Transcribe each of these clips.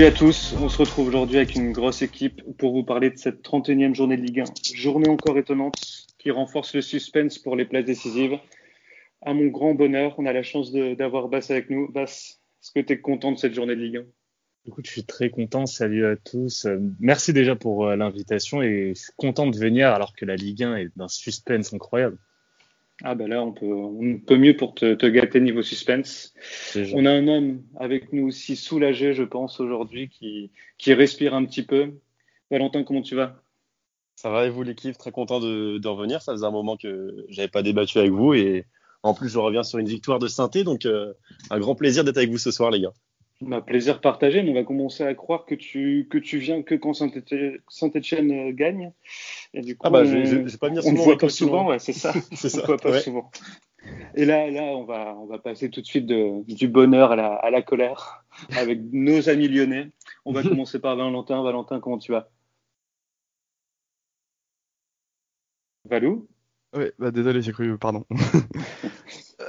Salut à tous, on se retrouve aujourd'hui avec une grosse équipe pour vous parler de cette 31e journée de Ligue 1. Journée encore étonnante qui renforce le suspense pour les places décisives. À mon grand bonheur, on a la chance d'avoir Bass avec nous. Bass, est-ce que tu es content de cette journée de Ligue 1 Écoute, je suis très content. Salut à tous. Merci déjà pour euh, l'invitation et je suis content de venir alors que la Ligue 1 est d'un suspense incroyable. Ah ben là, on peut, on peut mieux pour te, te gâter niveau suspense. On a un homme avec nous aussi soulagé, je pense, aujourd'hui, qui, qui respire un petit peu. Valentin, comment tu vas? Ça va et vous l'équipe? Très content de, de, revenir. Ça faisait un moment que j'avais pas débattu avec vous et en plus je reviens sur une victoire de Synthé, donc euh, un grand plaisir d'être avec vous ce soir les gars. Bah, plaisir partagé, mais on va commencer à croire que tu, que tu viens que quand Saint-Etienne euh, gagne. Et du coup, ah bah, je, je, je pas venir on ne voit pas souvent, ouais, c'est ça. c'est ça. On voit pas ouais. souvent. Et là, là, on va, on va passer tout de suite de, du bonheur à la, à la colère avec nos amis lyonnais. On va commencer par Valentin. Valentin, comment tu vas? Valou? Oui, bah désolé, j'ai cru, pardon.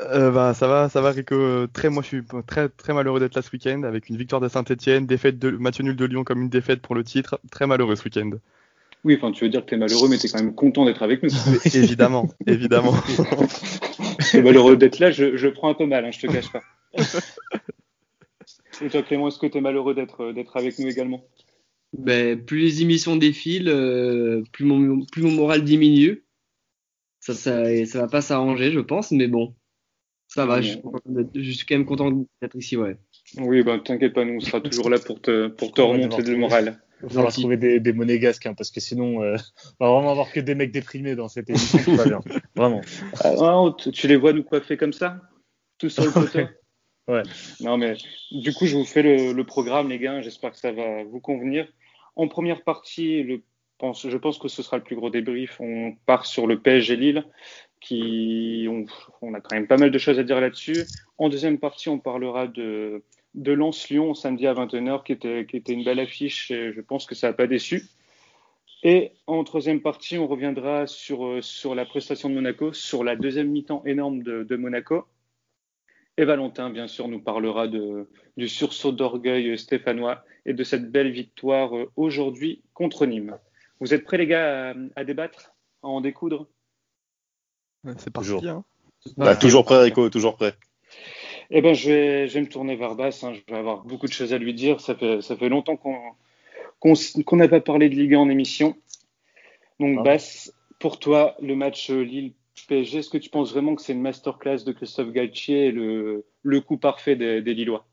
Euh, bah, ça va, ça va Rico. Très, moi je suis très très malheureux d'être là ce week-end avec une victoire de Saint-Etienne, défaite de match nul de Lyon comme une défaite pour le titre. Très malheureux ce week-end. Oui, enfin tu veux dire que tu es malheureux, mais tu es quand même content d'être avec nous. évidemment, évidemment. es malheureux d'être là, je, je, prends un peu mal, hein, je te cache pas. Et toi Clément, est-ce que tu es malheureux d'être d'être avec nous également? Ben, Plus les émissions défilent, euh, plus, mon, plus mon moral diminue. Ça, ça, ça va pas s'arranger, je pense, mais bon. Ça va, je, je, suis quand même content d'être ici, ouais. Oui, bah, t'inquiète pas, nous, on sera toujours là pour te, pour te remonter le moral. Il va falloir trouver des, des monégasques, hein, parce que sinon, euh, on va vraiment avoir que des mecs déprimés dans cette émission. pas bien. Vraiment. Ah, tu les vois nous coiffer comme ça? Tout sur le poteau? Ouais. Non, mais du coup, je vous fais le, le programme, les gars. J'espère que ça va vous convenir. En première partie, le, je pense que ce sera le plus gros débrief. On part sur le PSG Lille qui on, a quand même pas mal de choses à dire là-dessus. En deuxième partie, on parlera de, de Lens-Lyon samedi à 21h, qui était, une belle affiche. Et je pense que ça n'a pas déçu. Et en troisième partie, on reviendra sur, sur la prestation de Monaco, sur la deuxième mi-temps énorme de, Monaco. Et Valentin, bien sûr, nous parlera du sursaut d'orgueil stéphanois et de cette belle victoire aujourd'hui contre Nîmes. Vous êtes prêts, les gars, à, à débattre, à en découdre? C'est parti. Toujours. Hein. Bah, toujours prêt, Rico, toujours prêt. Eh ben, je vais, je vais me tourner vers Bass. Hein. Je vais avoir beaucoup de choses à lui dire. Ça fait, ça fait longtemps qu'on qu'on n'a pas parlé de Ligue 1 en émission. Donc, ah. Bass, pour toi, le match Lille-PSG, est-ce que tu penses vraiment que c'est une masterclass de Christophe Galtier et le, le coup parfait des, des Lillois?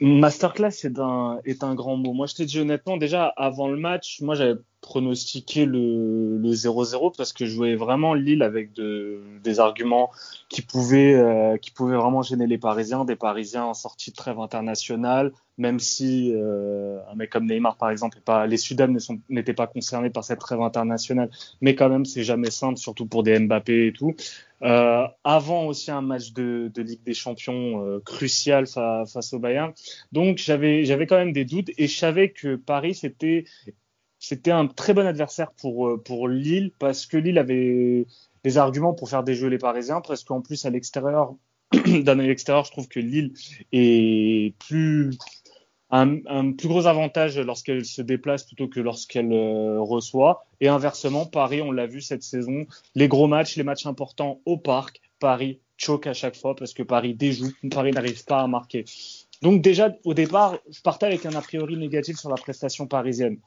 Masterclass est un, est un grand mot. Moi, je te dis honnêtement, déjà, avant le match, moi, j'avais pronostiqué le 0-0 parce que je voyais vraiment Lille avec de, des arguments qui pouvaient, euh, qui pouvaient vraiment gêner les Parisiens, des Parisiens en sortie de trêve internationale, même si euh, un mec comme Neymar, par exemple, pas, les Sudam n'étaient pas concernés par cette trêve internationale, mais quand même, c'est jamais simple, surtout pour des Mbappé et tout. Euh, avant aussi un match de, Ligue des Champions euh, crucial fa, face au Bayern. Donc j'avais quand même des doutes et je savais que Paris c'était c'était un très bon adversaire pour euh, pour Lille parce que Lille avait des arguments pour faire déjouer les Parisiens parce qu'en plus à l'extérieur d'un œil extérieur je trouve que Lille est plus un, plus gros avantage lorsqu'elle se déplace plutôt que lorsqu'elle euh, reçoit. Et inversement, Paris, on l'a vu cette saison, les gros matchs, les matchs importants au parc, Paris choque à chaque fois parce que Paris déjoue, Paris n'arrive pas à marquer. Donc déjà, au départ, je partais avec un a priori négatif sur la prestation parisienne.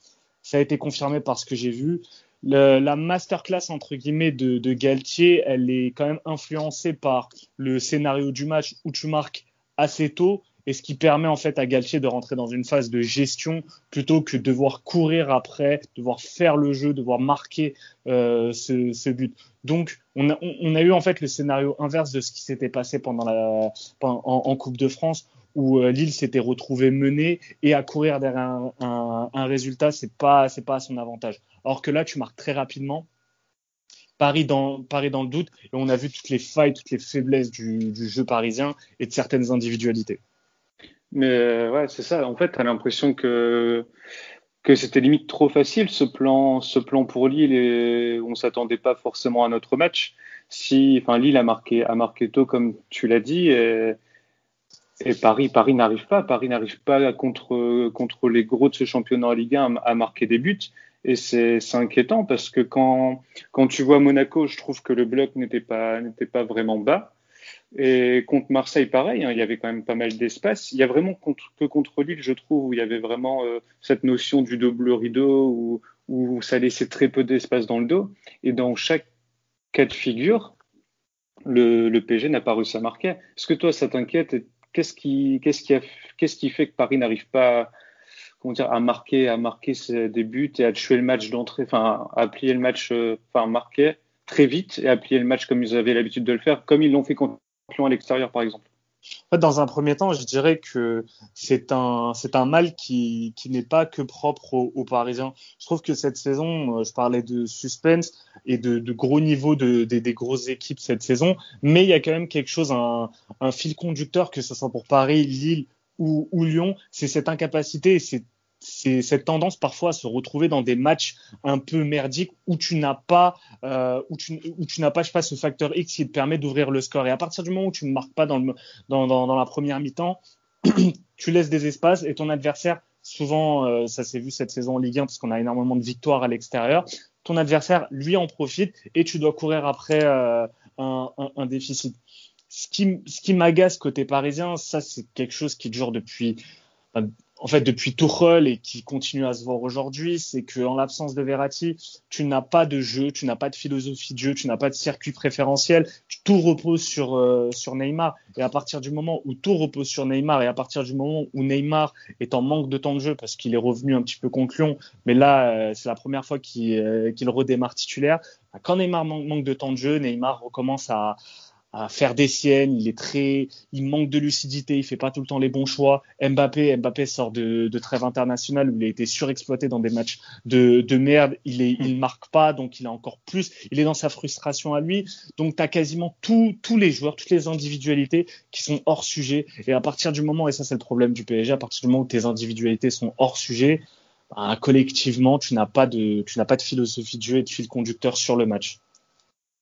Ça a été confirmé par ce que j'ai vu. La masterclass entre guillemets de, Galtier, elle est quand même influencée par le scénario du match où tu marques assez tôt et ce qui permet en fait à Galtier de rentrer dans une phase de gestion plutôt que de devoir courir après, devoir faire le jeu, devoir marquer euh, ce, but. Donc on a, eu en fait le scénario inverse de ce qui s'était passé pendant en, Coupe de France où euh, Lille s'était retrouvé mené et à courir derrière un, résultat, c'est pas c'est pas à son avantage. Alors que là, tu marques très rapidement. Paris dans, Paris dans le doute et on a vu toutes les failles, toutes les faiblesses du, jeu parisien et de certaines individualités. Mais euh, ouais, c'est ça. En fait, tu as l'impression que, que c'était limite trop facile ce plan, ce plan pour Lille et on s'attendait pas forcément à notre match. Si, enfin, Lille a marqué, a marqué tôt comme tu l'as dit et, Paris, Paris n'arrive pas, Paris n'arrive pas contre, contre les gros de ce championnat en Ligue 1 à, marquer des buts et c'est inquiétant parce que quand, quand tu vois Monaco, je trouve que le bloc n'était pas, pas vraiment bas. Et contre Marseille, pareil, hein, il y avait quand même pas mal d'espace. Il y a vraiment que contre Lille, je trouve, où il y avait vraiment euh, cette notion du double rideau, où, où ça laissait très peu d'espace dans le dos. Et dans chaque cas de figure, le, le n'a pas réussi à marquer. Est-ce que toi, ça t'inquiète Qu'est-ce qui, qu'est-ce qui, qu'est-ce qui fait que Paris n'arrive pas comment dire, à marquer, à marquer ses, des buts et à tuer le match d'entrée, enfin, à plier le match, euh, enfin, marquer très vite et à plier le match comme ils avaient l'habitude de le faire, comme ils l'ont fait contre à l'extérieur, par exemple dans un premier temps, je dirais que c'est un, mal qui, n'est pas que propre aux, Parisiens. Je trouve que cette saison, euh, je parlais de suspense et de, gros niveaux de, des grosses équipes cette saison, mais il y a quand même quelque chose, un, fil conducteur, que ce soit pour Paris, Lille ou, Lyon, c'est cette incapacité, c'est c'est cette tendance parfois à se retrouver dans des matchs un peu merdiques où tu n'as pas, euh, où tu, n'as pas, je sais ce facteur X qui te permet d'ouvrir le score. Et à partir du moment où tu ne marques pas dans, le, dans, dans, la première mi-temps, tu laisses des espaces et ton adversaire, souvent, euh, ça s'est vu cette saison en Ligue 1 parce qu'on a énormément de victoires à l'extérieur, ton adversaire, lui, en profite et tu dois courir après euh, un déficit. Ce qui, ce qui m'agace côté parisien, ça, c'est quelque chose qui dure depuis en fait depuis Tuchel et qui continue à se voir aujourd'hui, c'est que en l'absence de Verratti, tu n'as pas de jeu, tu n'as pas de philosophie de jeu, tu n'as pas de circuit préférentiel, tout repose sur euh, sur Neymar. Et à partir du moment où tout repose sur Neymar et à partir du moment où Neymar est en manque de temps de jeu parce qu'il est revenu un petit peu Lyon, mais là euh, c'est la première fois qu'il euh, qu'il redémarre titulaire, quand Neymar manque de temps de jeu, Neymar recommence à à faire des siennes, il est très, il manque de lucidité, il fait pas tout le temps les bons choix. Mbappé, Mbappé sort de, trêve internationale où il a été surexploité dans des matchs de, de merde, il est, il marque pas, donc il a encore plus, il est dans sa frustration à lui. Donc tu as quasiment tous tous les joueurs, toutes les individualités qui sont hors sujet. Et à partir du moment, et ça c'est le problème du PSG, à partir du moment où tes individualités sont hors sujet, bah, collectivement tu n'as pas de, tu n'as pas de philosophie de jeu et de fil conducteur sur le match.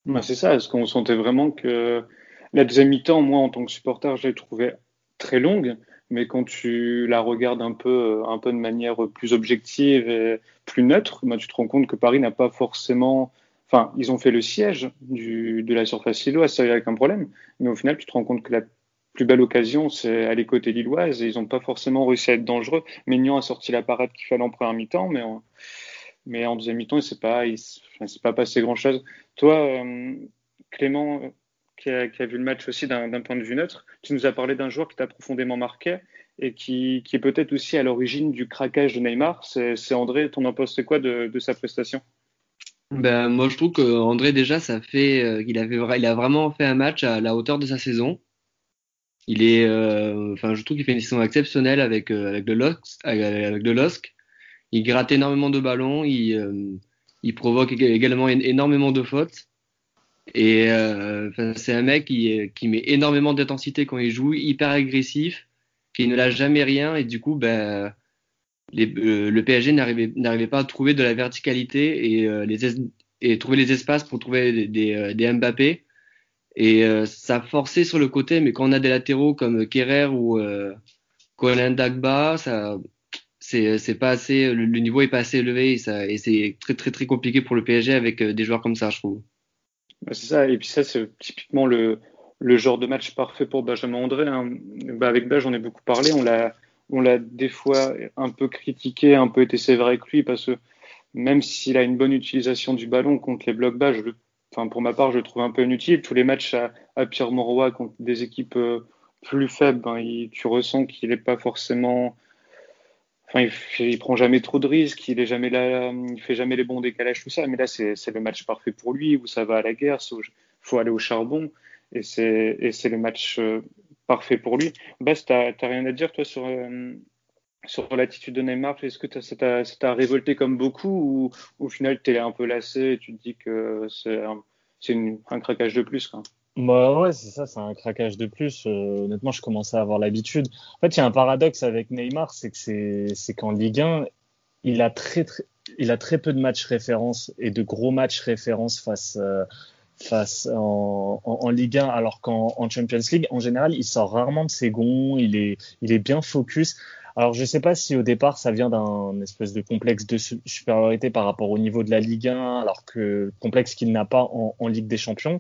Bah, c'est ça, est-ce qu'on sentait vraiment que la deuxième mi-temps, moi en tant que supporter, je l'ai trouvée très longue, mais quand tu la regardes un peu, un peu de manière plus objective et plus neutre, bah, tu te rends compte que Paris n'a pas forcément. Enfin, ils ont fait le siège du, de la surface lilloise, ça avec un problème, mais au final, tu te rends compte que la plus belle occasion, c'est à les côtés lilloises et ils n'ont pas forcément réussi à être dangereux. Mignon a sorti la parade qu'il fallait en première mi-temps, mais mais en deuxième mi-temps, il il, s'est pas passé grand-chose. Toi, euh, Clément, qui a, qui a, vu le match aussi d'un point de vue neutre, tu nous as parlé d'un joueur qui t'a profondément marqué et qui, est peut-être aussi à l'origine du craquage de Neymar. C'est André. Ton en penses quoi de, de, sa prestation? Ben, moi, je trouve qu'André, déjà, ça fait, euh, il, a vraiment fait un match à la hauteur de sa saison. Il est, euh, enfin, je trouve qu'il fait une saison exceptionnelle avec, euh, le LOSC. Avec, le LOSC il gratte énormément de ballons, il, euh, provoque également énormément de fautes. Et euh, c'est un mec qui, qui met énormément d'intensité quand il joue, hyper agressif, qui ne lâche jamais rien. Et du coup, ben, euh, le PSG n'arrivait pas à trouver de la verticalité et, euh, trouver les espaces pour trouver euh, des Mbappé. Et ça forçait sur le côté, mais quand on a des latéraux comme Kerrer ou Colin Dagba, ça, c'est pas assez, le, niveau est pas assez élevé et, c'est très très très compliqué pour le PSG avec euh, des joueurs comme ça, je trouve. C'est ça, et puis ça c'est typiquement le, le genre de match parfait pour Benjamin André. Hein. Bah avec Baj, j'en ai beaucoup parlé, on l'a on l'a des fois un peu critiqué, un peu été sévère avec lui parce que même s'il a une bonne utilisation du ballon contre les blocs bas, enfin pour ma part, je le trouve un peu inutile. Tous les matchs à, Pierre Mauroy contre des équipes euh, plus faibles, ben, tu ressens qu'il n'est pas forcément Enfin, il, prend jamais trop de risques, il est jamais là, il fait jamais les bons décalages, tout ça. Mais là, c'est le match parfait pour lui, où ça va à la guerre, il faut aller au charbon, et c'est le match euh, parfait pour lui. Bas, t'as rien à dire toi sur euh, sur l'attitude de Neymar? Est-ce que ça t'a révolté comme beaucoup, ou au final t'es un peu lassé et tu te dis que c'est un, un craquage de plus bah ouais, c'est ça, c'est un craquage de plus. Euh, honnêtement, je commençais à avoir l'habitude. En fait, il y a un paradoxe avec Neymar, c'est que c'est, qu'en Ligue 1, il a très, très, il a très peu de matchs références et de gros matchs références face, euh, face en, en, en, Ligue 1, alors qu'en Champions League, en général, il sort rarement de ses gonds, il est, il est bien focus. Alors, je ne sais pas si au départ, ça vient d'un espèce de complexe de supériorité par rapport au niveau de la Ligue 1, alors que complexe qu'il n'a pas en, en, Ligue des Champions.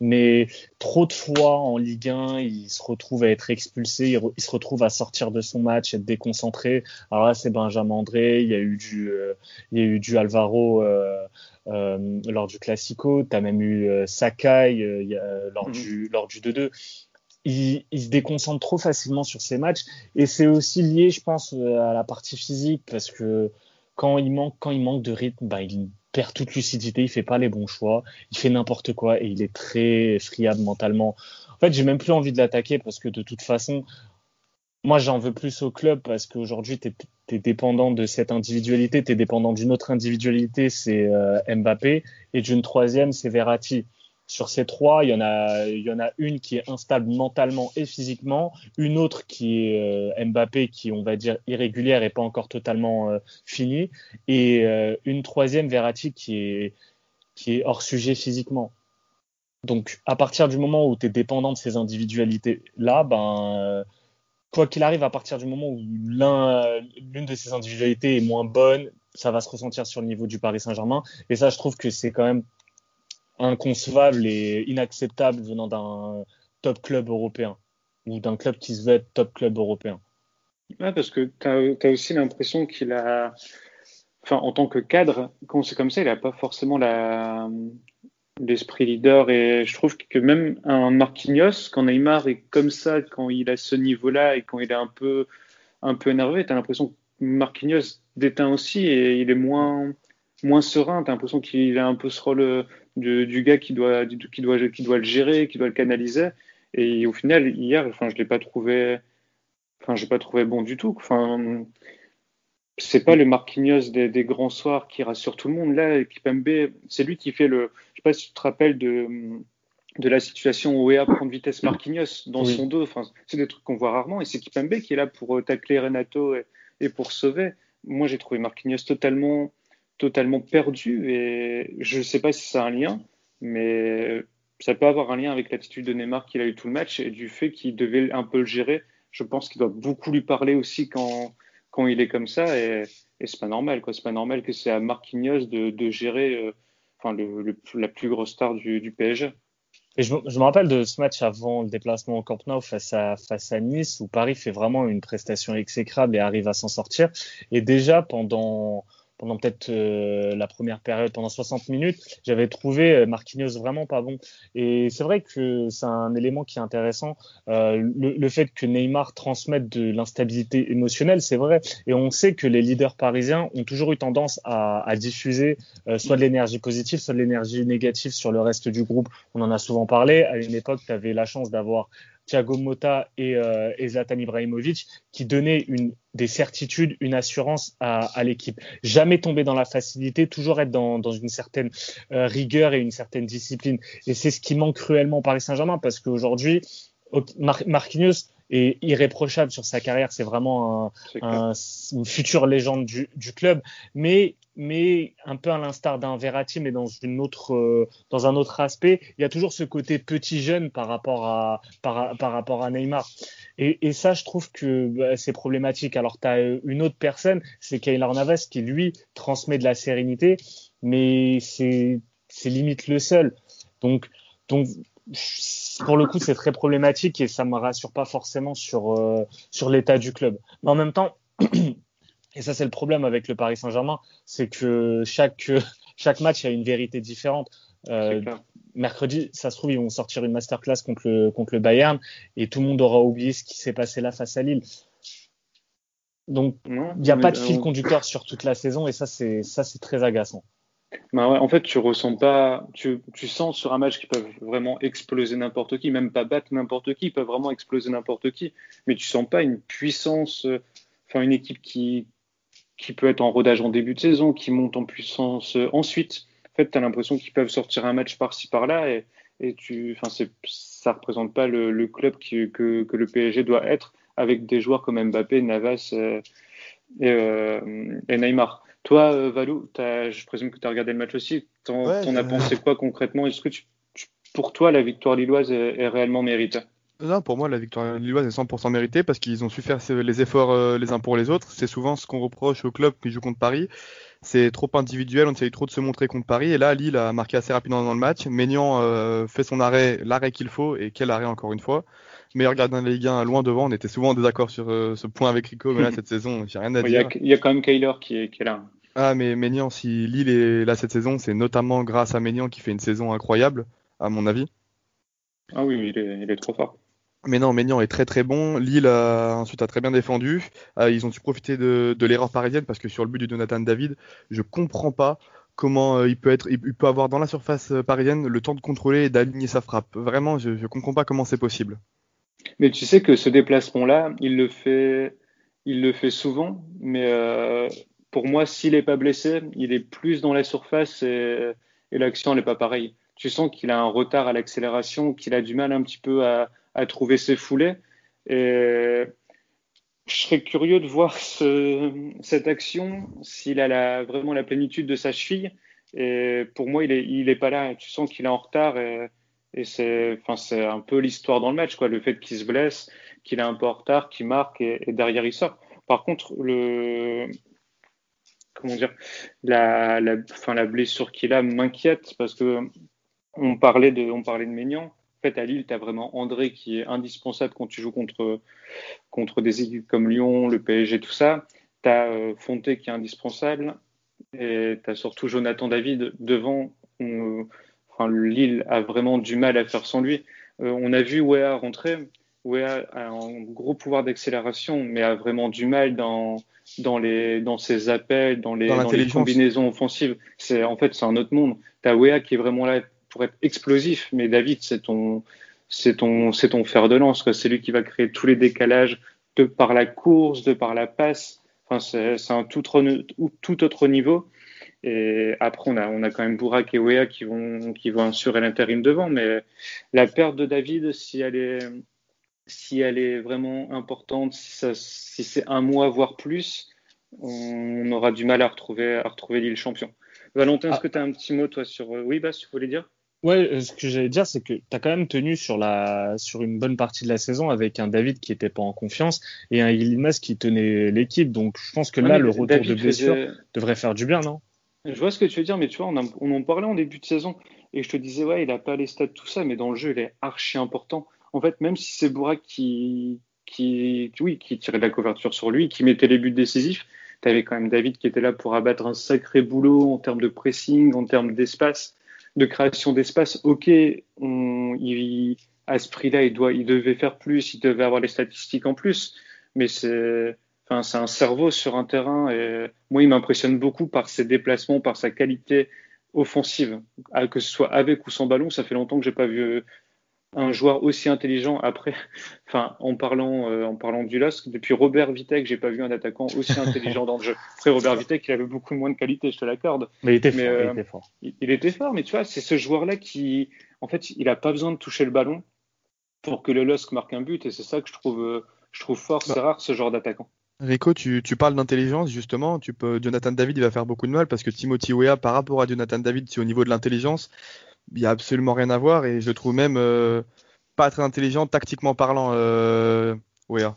Mais trop de fois en Ligue 1, il se retrouve à être expulsé, il, il se retrouve à sortir de son match, être déconcentré. Alors là, c'est Benjamin André, il y a eu du, euh, il y a eu du Alvaro euh, euh, lors du Classico, tu as même eu euh, Sakai euh, lors, mmh. du, lors du 2-2 il, se déconcentre trop facilement sur ses matchs et c'est aussi lié, je pense, euh, à la partie physique parce que quand il manque, quand il manque de rythme, bah, il perd toute lucidité, il fait pas les bons choix, il fait n'importe quoi et il est très friable mentalement. En fait, j'ai même plus envie de l'attaquer parce que de toute façon, moi j'en veux plus au club parce qu'aujourd'hui tu es, dépendant de cette individualité, tu es dépendant d'une autre individualité, c'est euh, Mbappé, et d'une troisième, c'est Verratti. Sur ces trois, il y en a, une qui est instable mentalement et physiquement, une autre qui est euh, Mbappé, qui on va dire irrégulière et pas encore totalement euh, finie, et euh, une troisième Verratti qui est, hors sujet physiquement. Donc, à partir du moment où tu es dépendant de ces individualités-là, ben, quoi qu'il arrive, à partir du moment où l'une de ces individualités est moins bonne, ça va se ressentir sur le niveau du Paris Saint-Germain. Et ça, je trouve que c'est quand même inconcevable et inacceptable venant d'un top club européen ou d'un club qui se veut top club européen. Ouais, parce que tu as, aussi l'impression qu'il a, enfin, en tant que cadre, quand c'est comme ça, il n'a pas forcément l'esprit leader. Et je trouve que même un Marquinhos, quand Neymar est comme ça, quand il a ce niveau-là et quand il est un peu, un peu énervé, tu as l'impression que Marquinhos déteint aussi et il est moins, moins serein. Tu as l'impression qu'il a un peu ce rôle du, du gars qui doit, qui, doit, qui doit le gérer, qui doit le canaliser. Et au final, hier, enfin, je l'ai pas trouvé, enfin, j'ai pas trouvé bon du tout. Enfin, c'est pas le Marquinhos des, des, grands soirs qui rassure tout le monde. Là, Kipembe, c'est lui qui fait le. Je sais pas si tu te rappelles de, de la situation où Ea prend de vitesse Marquinhos dans oui. son dos. Enfin, c'est des trucs qu'on voit rarement. Et c'est Kipembe qui est là pour euh, tacler Renato et, et pour sauver. Moi, j'ai trouvé Marquinhos totalement totalement perdu et je ne sais pas si ça a un lien, mais ça peut avoir un lien avec l'attitude de Neymar qu'il a eu tout le match et du fait qu'il devait un peu le gérer. Je pense qu'il doit beaucoup lui parler aussi quand, quand il est comme ça et, et c'est pas normal quoi. C'est pas normal que c'est à Marquinhos de, gérer euh, enfin la plus grosse star du, PSG. Je, je, me rappelle de ce match avant le déplacement au Camp Nou face à, face à Nice où Paris fait vraiment une prestation exécrable et arrive à s'en sortir. Et déjà pendant pendant peut-être euh, la première période, pendant 60 minutes, j'avais trouvé euh, Marquinhos vraiment pas bon. Et c'est vrai que c'est un élément qui est intéressant. Euh, le, fait que Neymar transmette de l'instabilité émotionnelle, c'est vrai. Et on sait que les leaders parisiens ont toujours eu tendance à, diffuser soit de l'énergie positive, soit de l'énergie négative sur le reste du groupe. On en a souvent parlé. À une époque, tu avais la chance d'avoir Thiago Motta et, euh, Zlatan Ibrahimovic qui donnaient des certitudes, une assurance à, l'équipe. Jamais tomber dans la facilité, toujours être dans, dans une certaine euh, rigueur et une certaine discipline. Et c'est ce qui manque cruellement au Paris Saint-Germain parce qu'aujourd'hui, Mar Marquinhos est irréprochable sur sa carrière. C'est vraiment un, un, une future légende du, du club. Mais mais un peu à l'instar d'un Verratti, mais dans une autre, euh, dans un autre aspect, il y a toujours ce côté petit jeune par rapport à, par, par rapport à Neymar. Et, et ça, je trouve que bah, c'est problématique. Alors, tu as une autre personne, c'est Keylor Navas, qui lui transmet de la sérénité, mais c'est, c'est limite le seul. Donc, donc, pour le coup, c'est très problématique et ça me rassure pas forcément sur, euh, sur l'état du club. Mais en même temps, Et ça, c'est le problème avec le Paris Saint-Germain, c'est que chaque, chaque match a une vérité différente. Euh, mercredi, ça se trouve, ils vont sortir une masterclass contre le, contre le Bayern et tout le monde aura oublié ce qui s'est passé là face à Lille. Donc, il n'y a pas de fil conducteur sur toute la saison et ça, c'est ça, c'est très agaçant. Bah en fait, tu ressens pas, tu, sens sur un match qu'ils peuvent vraiment exploser n'importe qui, même pas battre n'importe qui, ils peuvent vraiment exploser n'importe qui, mais tu sens pas une puissance, euh, enfin une équipe qui, qui peut être en rodage en début de saison, qui monte en puissance euh, ensuite. En fait, tu as l'impression qu'ils peuvent sortir un match par-ci par-là et, et tu, enfin, ça représente pas le, club que, que, le PSG doit être avec des joueurs comme Mbappé, Navas, euh, et, et Neymar. Toi, euh, Valou, je présume que tu as regardé le match aussi. T'en Ouais, as pensé quoi concrètement? Est-ce que tu, tu- pour toi, la victoire lilloise est, est réellement méritée? Non, pour moi, la victoire lilloise est 100% méritée parce qu'ils ont su faire les efforts euh, les uns pour les autres. C'est souvent ce qu'on reproche au club qui joue contre Paris. C'est trop individuel, on essaye trop de se montrer contre Paris. Et là, Lille a marqué assez rapidement dans le match. Maignan euh, fait son arrêt, l'arrêt qu'il faut, et quel arrêt encore une fois. Meilleur gardien de la Ligue 1, loin devant. On était souvent en désaccord sur euh, ce point avec Rico, mais là, cette saison, j'ai rien à Il y, a, dire. il y a quand même Kyler qui est, qui est là. Ah, mais Maignan, si Lille est là cette saison, c'est notamment grâce à Maignan qui fait une saison incroyable, à mon avis. Ah oui, il est, il est trop fort. Mais non, Maignan est très très bon. Lille a, ensuite a très bien défendu. Euh, ils ont su profiter de, l'erreur parisienne parce que sur le but de Jonathan David, je comprends pas comment euh, il peut être, il, peut avoir dans la surface euh, parisienne le temps de contrôler et d'aligner sa frappe. Vraiment, je, je comprends pas comment c'est possible. Mais tu sais que ce déplacement-là, il le fait, il le fait souvent. Mais pour moi, s'il n'est pas blessé, il est plus dans la surface et, et l'action n'est pas pareille. Tu sens qu'il a un retard à l'accélération, qu'il a du mal un petit peu à, à trouver ses foulées. Je serais curieux de voir ce, cette action s'il a vraiment la plénitude de sa cheville. Pour moi, il est, il est pas là. Tu sens qu'il est en retard. Et, c'est, un peu l'histoire dans le match. Le fait qu'il se blesse, qu'il est un peu en retard, qu'il marque et, derrière il sort. Par contre, la, blessure qu'il a m'inquiète parce que on parlait de, parlait de Maignan. En fait, à Lille, tu as vraiment André qui est indispensable quand tu joues contre, contre des équipes comme Lyon, le PSG, tout ça. Tu as euh, Fonté qui est indispensable. Et tu as surtout Jonathan David devant. On, enfin, Lille a vraiment du mal à faire sans lui. Euh, on a vu Wea rentrer. Wea a un gros pouvoir d'accélération, mais a vraiment du mal dans, dans, les, dans ses appels, dans les, Dans dans les combinaisons offensives. C'est, en fait, c'est un autre monde. Tu as Wea qui est vraiment là pour être explosif, mais David, c'est ton, c'est ton, c'est ton fer de lance. C'est lui qui va créer tous les décalages de par la course, de par la passe. Enfin, c'est, un tout autre, tout autre niveau. Et après, on a, on a quand même Bourak et Wea qui vont, qui vont assurer l'intérim devant. Mais la perte de David, si elle est, si elle est vraiment importante, si, ça- si c'est un mois, voire plus, on aura du mal à retrouver, à retrouver Lille champion. Valentin, est-ce Ah. que tu as un petit mot, toi, sur. euh, Oui, Bas, tu voulais dire? Ouais, euh, ce que j'allais dire, c'est que tu as quand même tenu sur, la, sur une bonne partie de la saison avec un David qui était pas en confiance et un Yilmaz qui tenait l'équipe. Donc je pense que Ouais, là, le retour David de blessure faisait- devrait faire du bien, non? Je vois ce que tu veux dire, mais tu vois, on, a- on en parlait en début de saison et je te disais, ouais, il a pas les stats, tout ça, mais dans le jeu, il est archi important. En fait, même si c'est Bourak qui, qui, oui, qui tirait de la couverture sur lui, qui mettait les buts décisifs, tu avais quand même David qui était là pour abattre un sacré boulot en termes de pressing, en termes d'espace, de création d'espace. Ok, on, à ce prix-là, il, doit, il devait faire plus, il devait avoir les statistiques en plus, mais c'est, enfin, un cerveau sur un terrain et moi, il m'impressionne beaucoup par ses déplacements, par sa qualité offensive, Ah, que ce soit avec ou sans ballon. Ça fait longtemps que j'ai pas vu un joueur aussi intelligent. Après, enfin, en parlant, euh, en parlant du LOSC, depuis Robert Vitek, j'ai pas vu un attaquant aussi intelligent dans le jeu. Après, Robert Vitek, il avait beaucoup moins de qualité, je te l'accorde. Mais il était Mais, fort. euh, il était fort. Il, il était fort, mais tu vois, c'est ce joueur-là qui, en fait, il a pas besoin de toucher le ballon pour que le LOSC marque un but, et c'est ça que je trouve, euh, je trouve fort. C'est rare ce genre d'attaquant. Rico, tu, tu parles d'intelligence, justement. Tu peux, Jonathan David, il va faire beaucoup de mal parce que Timothy Weah, par rapport à Jonathan David, c'est au niveau de l'intelligence, il y a absolument rien à voir et je le trouve même euh, pas très intelligent tactiquement parlant, euh, Weah.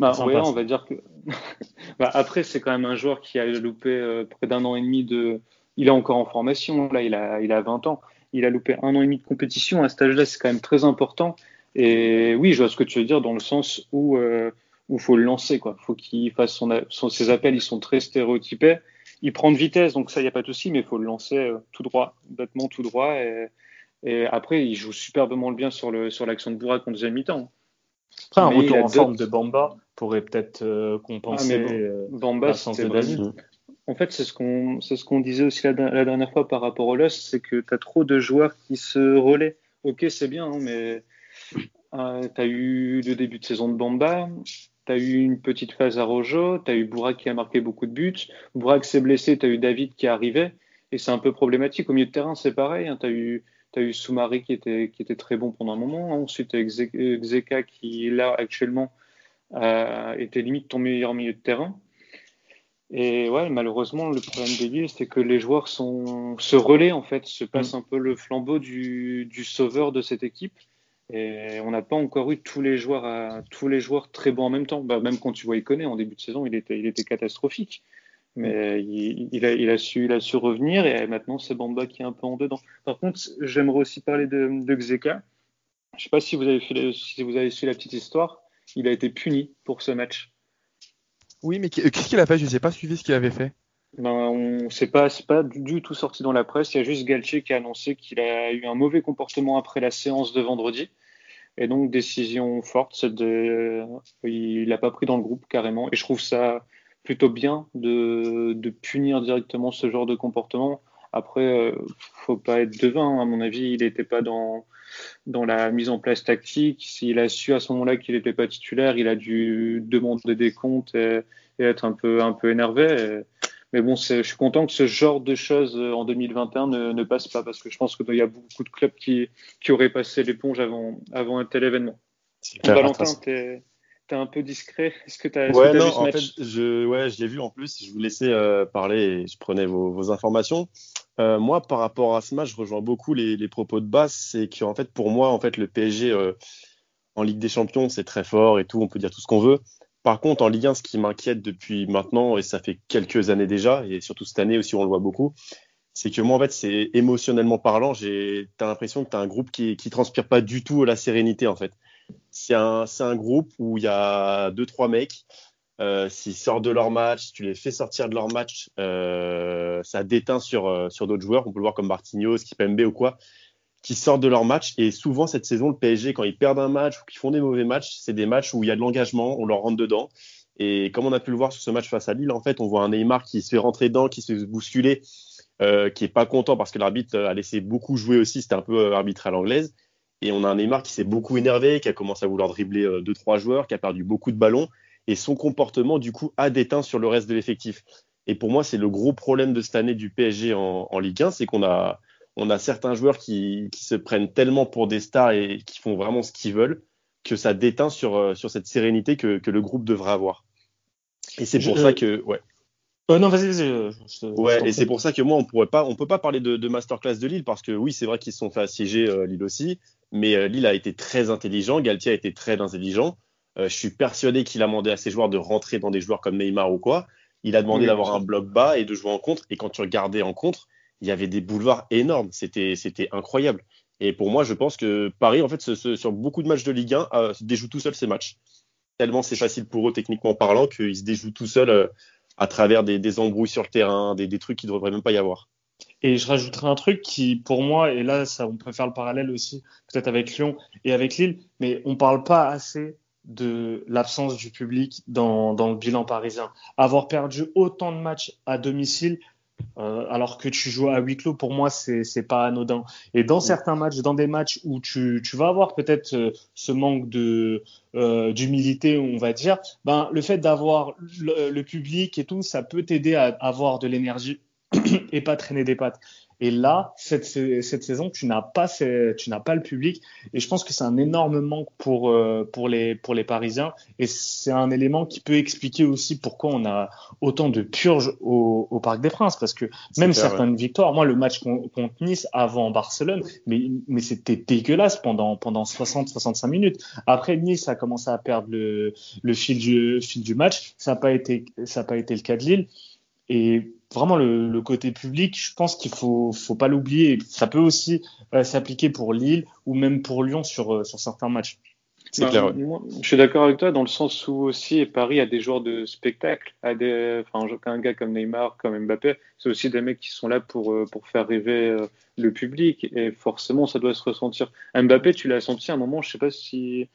Bah, ça. on va dire que. bah, après, c'est quand même un joueur qui a loupé euh, près d'un an et demi de. Il est encore en formation, là, il a, il a 20 ans. Il a loupé un an et demi de compétition. À cet âge-là, c'est quand même très important. Et oui, je vois ce que tu veux dire dans le sens où euh, où faut le lancer, quoi. Faut qu'il fasse son- ses appels, ils sont très stéréotypés. Il prend de vitesse, donc ça, il n'y a pas de souci, mais il faut le lancer euh, tout droit, bêtement tout droit. Et, et après, il joue superbement le bien sur l'action de Bourak en deuxième mi-temps. Après, un mais retour en forme de Bamba pourrait peut-être euh, Ah, compenser. mais bon. euh, Bamba, vraiment- David. En fait, c'est ce qu'on c'est ce qu'on disait aussi la, la dernière fois par rapport au Lost, c'est que tu as trop de joueurs qui se relaient. Ok, c'est bien, hein, mais euh, tu as eu le début de saison de Bamba, tu as eu une petite phase à Rojo, tu as eu Bourak qui a marqué beaucoup de buts, Bourak s'est blessé, tu as eu David qui est arrivé, et c'est un peu problématique. Au milieu de terrain, c'est pareil, hein, tu as eu as eu Soumari qui était, qui était très bon pendant un moment. Ensuite, tu as Xeka qui, là, actuellement, euh, était limite ton meilleur milieu de terrain. Et ouais, malheureusement, le problème de Lille, c'est que les joueurs sont, se relaient, en fait, se passent un peu le flambeau du, du sauveur de cette équipe. Et on n'a pas encore eu tous les joueurs très bons en même temps. Bah, même quand tu vois Iconé en début de saison, il était, catastrophique. Mais il, a, su, revenir et maintenant c'est Bamba qui est un peu en dedans. Par contre, j'aimerais aussi parler de, de Xeka. Je sais pas si vous avez fait, su la petite histoire. Il a été puni pour ce match. Oui, mais qu'est-ce qu'il a fait? Je n'ai pas suivi ce qu'il avait fait. Ben, on sait pas, c'est pas du tout sorti dans la presse. Il y a juste Galtier qui a annoncé qu'il a eu un mauvais comportement après la séance de vendredi. Et donc, décision forte, c'est de, il l'a pas pris dans le groupe carrément. Et je trouve ça plutôt bien de, de punir directement ce genre de comportement. Après, euh, faut pas être devin. À mon avis, il n'était pas dans, dans la mise en place tactique. S'il a su à ce moment-là qu'il n'était pas titulaire, il a dû demander des comptes et, être un peu, un peu énervé. Mais bon, je suis content que ce genre de choses euh, en 2021 ne, ne passe pas parce que je pense qu'il y a beaucoup de clubs qui, qui auraient passé l'éponge avant, avant un tel événement. Valentin, tu es, un peu discret. Est-ce que tu as, ouais, as non, vu ce en match fait, je, ouais, je l'ai vu en plus. Je vous laissais euh, parler et je prenais vos, vos informations. Euh, moi, par rapport à ce match, je rejoins beaucoup les, les propos de base. C'est qu'en fait, pour moi, en fait, le PSG euh, en Ligue des Champions, c'est très fort et tout. On peut dire tout ce qu'on veut. Par contre, en Ligue 1, ce qui m'inquiète depuis maintenant, et ça fait quelques années déjà, et surtout cette année aussi, on le voit beaucoup, c'est que moi, en fait, c'est émotionnellement parlant, j'ai, t'as l'impression que t'as un groupe qui, qui transpire pas du tout la sérénité, en fait. C'est un, un groupe où il y a deux, trois mecs, euh, s'ils sortent de leur match, tu les fais sortir de leur match, euh, ça déteint sur, euh, sur d'autres joueurs. On peut le voir comme Martinez, Kipembe ou quoi, qui sortent de leur match. Et souvent, cette saison, le PSG, quand ils perdent un match ou qu'ils font des mauvais matchs, c'est des matchs où il y a de l'engagement, on leur rentre dedans. Et comme on a pu le voir sur ce match face à Lille, en fait, on voit un Neymar qui se fait rentrer dedans, qui se fait bousculer, euh, qui est pas content parce que l'arbitre a laissé beaucoup jouer aussi. C'était un peu euh, arbitre à l'anglaise. Et on a un Neymar qui s'est beaucoup énervé, qui a commencé à vouloir dribbler euh, deux trois joueurs, qui a perdu beaucoup de ballons. Et son comportement, du coup, a déteint sur le reste de l'effectif. Et pour moi, c'est le gros problème de cette année du PSG en Ligue 1, c'est qu'on a, on a certains joueurs qui, qui, se prennent tellement pour des stars et qui font vraiment ce qu'ils veulent que ça déteint sur, euh, sur cette sérénité que, que le groupe devrait avoir. Et c'est pour Je- ça que, ouais. Euh, non, vas-y, vas-y. euh, je te- je Ouais, et c'est pour ça que moi, on pourrait pas, on peut pas parler de, de masterclass de Lille parce que oui, c'est vrai qu'ils se sont fait assiéger euh, Lille aussi, mais euh, Lille a été très intelligent, Galtier a été très intelligent. Euh, je suis persuadé qu'il a demandé à ses joueurs de rentrer dans des joueurs comme Neymar ou quoi. Il a demandé Oui, d'avoir un bloc bas et de jouer en contre. Et quand tu regardais en contre, il y avait des boulevards énormes. C'était, incroyable. Et pour moi, je pense que Paris, en fait, sur beaucoup de matchs de Ligue 1, euh, se déjoue tout seul ces matchs. Tellement c'est facile pour eux techniquement parlant qu'ils se déjouent tout seuls euh, à travers des, des embrouilles sur le terrain, des, trucs qui ne devraient même pas y avoir. Et je rajouterai un truc qui, pour moi, et là, on peut faire le parallèle aussi, peut-être avec Lyon et avec Lille, mais on parle pas assez de l'absence du public dans le bilan parisien. Avoir perdu autant de matchs à domicile, euh, alors que tu joues à huis clos, pour moi, c'est pas anodin. Et dans certains matchs, dans des matchs où tu, tu vas avoir peut-être euh, ce manque de euh, d'humilité, on va dire, ben le fait d'avoir le, le public et tout, ça peut t'aider à avoir de l'énergie et pas traîner des pattes. Et là, cette, cette saison, tu n'as pas, tu n'as pas le public. Et je pense que c'est un énorme manque pour, euh, pour, les, pour les Parisiens. Et c'est un élément qui peut expliquer aussi pourquoi on a autant de purges au, au Parc des Princes. Parce que même clair, certaines victoires, moi, le match con- contre Nice avant Barcelone, mais, mais c'était dégueulasse pendant, pendant 60-65 minutes. Après, Nice a commencé à perdre le, le fil, du, fil du match. Ça n'a pas, été- ça n'a pas été le cas de Lille. Et vraiment, le, le côté public, je pense qu'il faut, faut pas l'oublier. Ça peut aussi euh, s'appliquer pour Lille ou même pour Lyon sur, euh, sur certains matchs. C'est clair, ouais. moi, je suis d'accord avec toi dans le sens où aussi Paris a des joueurs de spectacle, a des, enfin, un gars comme Neymar, comme Mbappé, c'est aussi des mecs qui sont là pour, euh, pour faire rêver le public et forcément ça doit se ressentir. Mbappé, tu l'as senti à un moment, je sais pas si,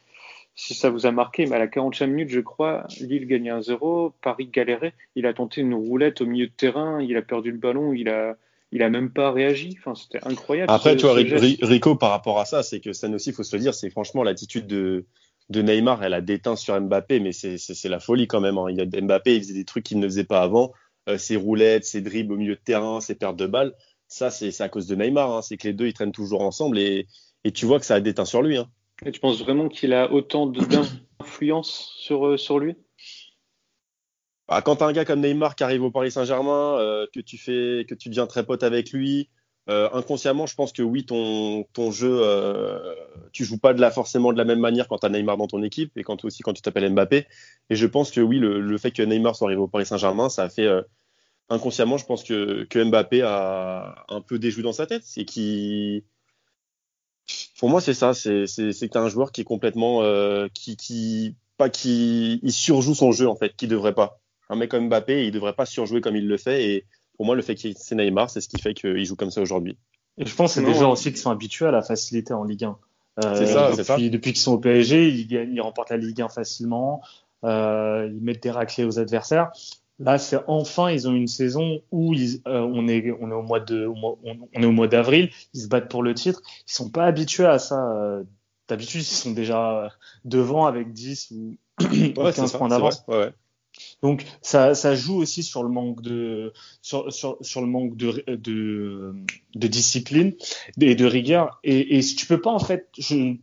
si ça vous a marqué, mais à la 40e minute, je crois, Lille gagnait 1-0, Paris galérait, il a tenté une roulette au milieu de terrain, il a perdu le ballon, il a, il a même pas réagi, enfin, c'était incroyable. Après, ce- tu vois, Rico, par rapport à ça, c'est que ça aussi, il faut se le dire, c'est franchement l'attitude de, de Neymar, elle a déteint sur Mbappé, mais c'est la folie quand même. hein. Il y a, Mbappé, il faisait des trucs qu'il ne faisait pas avant. Euh, ses roulettes, ses dribbles au milieu de terrain, ses pertes de balles. Ça, c'est c'est à cause de Neymar. hein. C'est que les deux, ils traînent toujours ensemble et, et tu vois que ça a déteint sur lui. Hein. Et tu penses vraiment qu'il a autant d'influence sur, euh, sur lui? Bah, quand tu as un gars comme Neymar qui arrive au Paris Saint-Germain, euh, que tu fais, que tu deviens très pote avec lui, euh, inconsciemment, je pense que oui, ton, ton jeu, euh, tu joues pas de la, forcément de la même manière quand tu as Neymar dans ton équipe et quand aussi quand tu t'appelles Mbappé. Et je pense que oui, le, le, fait que Neymar soit arrivé au Paris Saint-Germain, ça a fait euh, inconsciemment, je pense que, que Mbappé a un peu déjoué dans sa tête. C'est qui, pour moi, c'est ça. C'est que tu un joueur qui est complètement, euh, qui, qui, pas qui, il surjoue son jeu en fait, qui devrait pas un mec comme Mbappé, il devrait pas surjouer comme il le fait. Et pour moi, le fait qu'il c'est Neymar, c'est ce qui fait qu'il joue comme ça aujourd'hui. Et je pense que c'est des joueurs aussi qui sont habitués à la facilité en Ligue 1. Euh, c'est ça, depuis, ça. depuis qu'ils sont au PSG, ils, ils remportent la Ligue 1 facilement. Euh, ils mettent des raclés aux adversaires. Là, c'est enfin, ils ont une saison où ils, euh, on est, on est au mois de, on est au mois d'avril. Ils se battent pour le titre. Ils sont pas habitués à ça. Euh, d'habitude, ils sont déjà devant avec 10 ou ouais, 15 points d'avance. Ouais, ouais. Donc ça, joue aussi sur le manque de sur, le manque de, de, discipline et de rigueur et, et tu peux pas en fait je,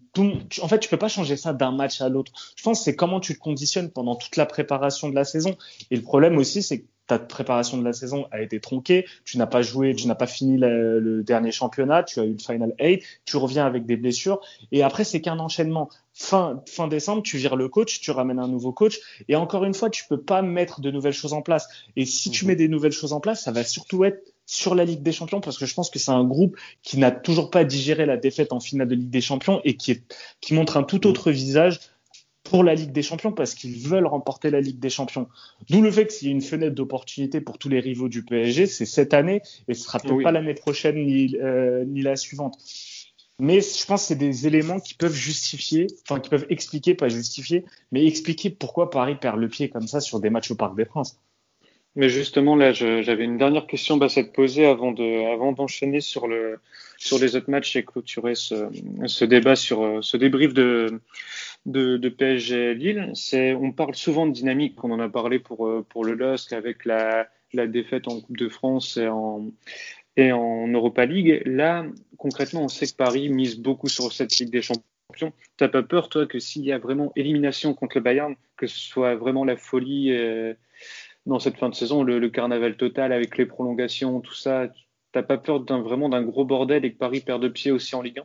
en fait tu peux pas changer ça d'un match à l'autre. Je pense c'est comment tu te conditionnes pendant toute la préparation de la saison et le problème aussi c'est ta préparation de la saison a été tronquée, tu n'as pas joué, tu n'as pas fini le, le, dernier championnat, tu as eu le Final 8, tu reviens avec des blessures, et après c'est qu'un enchaînement. Fin, fin décembre, tu vires le coach, tu ramènes un nouveau coach, et encore une fois, tu peux pas mettre de nouvelles choses en place. Et si tu mets des nouvelles choses en place, ça va surtout être sur la Ligue des Champions, parce que je pense que c'est un groupe qui n'a toujours pas digéré la défaite en finale de Ligue des Champions et qui, est, qui montre un tout autre visage pour la Ligue des Champions parce qu'ils veulent remporter la Ligue des Champions. D'où le fait que s'il y a une fenêtre d'opportunité pour tous les rivaux du PSG, c'est cette année et ce sera peut-être oui. pas l'année prochaine ni, euh, ni la suivante. Mais je pense que c'est des éléments qui peuvent justifier, enfin qui peuvent expliquer, pas justifier, mais expliquer pourquoi Paris perd le pied comme ça sur des matchs au Parc des Princes. Mais justement, là, j'avais une dernière question à te poser avant de, avant d'enchaîner sur le, sur les autres matchs et clôturer ce, ce débat sur ce débrief de, de, de PSG Lille. C'est, on parle souvent de dynamique. On en a parlé pour, pour le LOSC avec la, la défaite en Coupe de France et en, et en Europa League. Là, concrètement, on sait que Paris mise beaucoup sur cette Ligue des Champions. T'as pas peur, toi, que s'il y a vraiment élimination contre le Bayern, que ce soit vraiment la folie euh, dans cette fin de saison, le, carnaval total avec les prolongations, tout ça, t'as pas peur d'un vraiment d'un gros bordel et que Paris perde de pied aussi en Ligue 1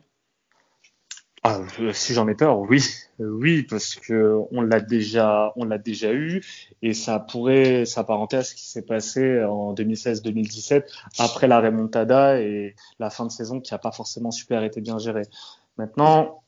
ah, si j'en ai peur, oui, oui, parce que on l'a déjà, on l'a déjà eu, et ça pourrait s'apparenter à ce qui s'est passé en 2016-2017 après la remontada et la fin de saison qui a pas forcément super été bien gérée. Maintenant,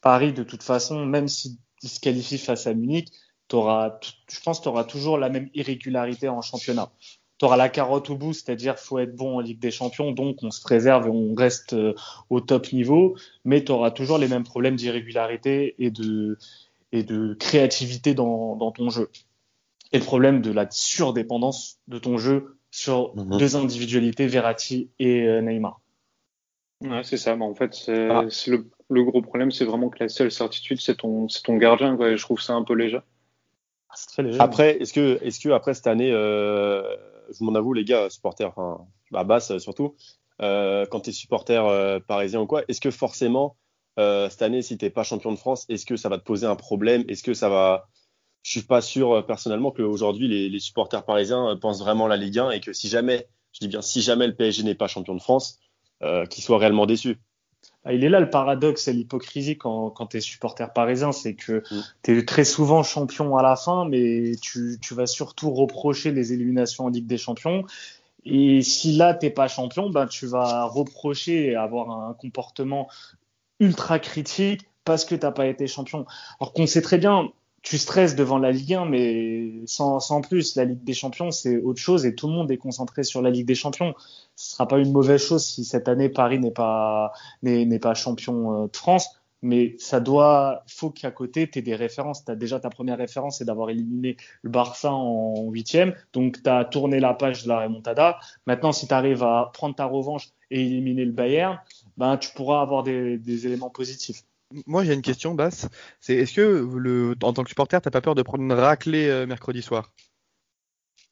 Paris, de toute façon, même s'il se qualifie face à Munich, auras, je pense, tu auras toujours la même irrégularité en championnat tu auras la carotte au bout, c'est-à-dire faut être bon en Ligue des Champions, donc on se préserve et on reste euh, au top niveau, mais tu auras toujours les mêmes problèmes d'irrégularité et de, et de créativité dans, dans, ton jeu. Et le problème de la surdépendance de ton jeu sur mmh. deux individualités, Verratti et euh, Neymar. Ouais, c'est ça. en fait, c'est ah. le, le, gros problème, c'est vraiment que la seule certitude, c'est ton, ton gardien. Quoi. Je trouve ça un peu léger. Ah, très léger. Après, est-ce que, est-ce que après cette année, euh je m'en avoue, les gars, supporters, enfin, à basse surtout, euh, quand tu es supporter euh, parisien ou quoi, est-ce que forcément, euh, cette année, si tu pas champion de France, est-ce que ça va te poser un problème? Est-ce que ça va. Je suis pas sûr euh, personnellement qu'aujourd'hui, les, les supporters parisiens euh, pensent vraiment la Ligue 1 et que si jamais, je dis bien, si jamais le PSG n'est pas champion de France, euh, qu'ils soient réellement déçus. Ah, il est là le paradoxe et l'hypocrisie quand, quand tu es supporter parisien, c'est que mm. tu es très souvent champion à la fin, mais tu, tu, vas surtout reprocher les éliminations en Ligue des Champions. Et si là, t'es pas champion, ben, tu vas reprocher et avoir un comportement ultra critique parce que t'as pas été champion. Alors qu'on sait très bien, tu stresses devant la Ligue 1, mais sans, sans plus. La Ligue des Champions, c'est autre chose et tout le monde est concentré sur la Ligue des Champions. Ce sera pas une mauvaise chose si cette année Paris n'est pas n'est pas champion euh, de France, mais ça doit, faut qu'à côté tu aies des références. Tu as déjà ta première référence, c'est d'avoir éliminé le Barça en huitième, donc tu as tourné la page de la remontada. Maintenant, si tu arrives à prendre ta revanche et éliminer le Bayern, ben tu pourras avoir des, des éléments positifs. Moi, j'ai une question, Basse. C'est est-ce que le, en tant que supporter, t'as pas peur de prendre une raclée euh, mercredi soir?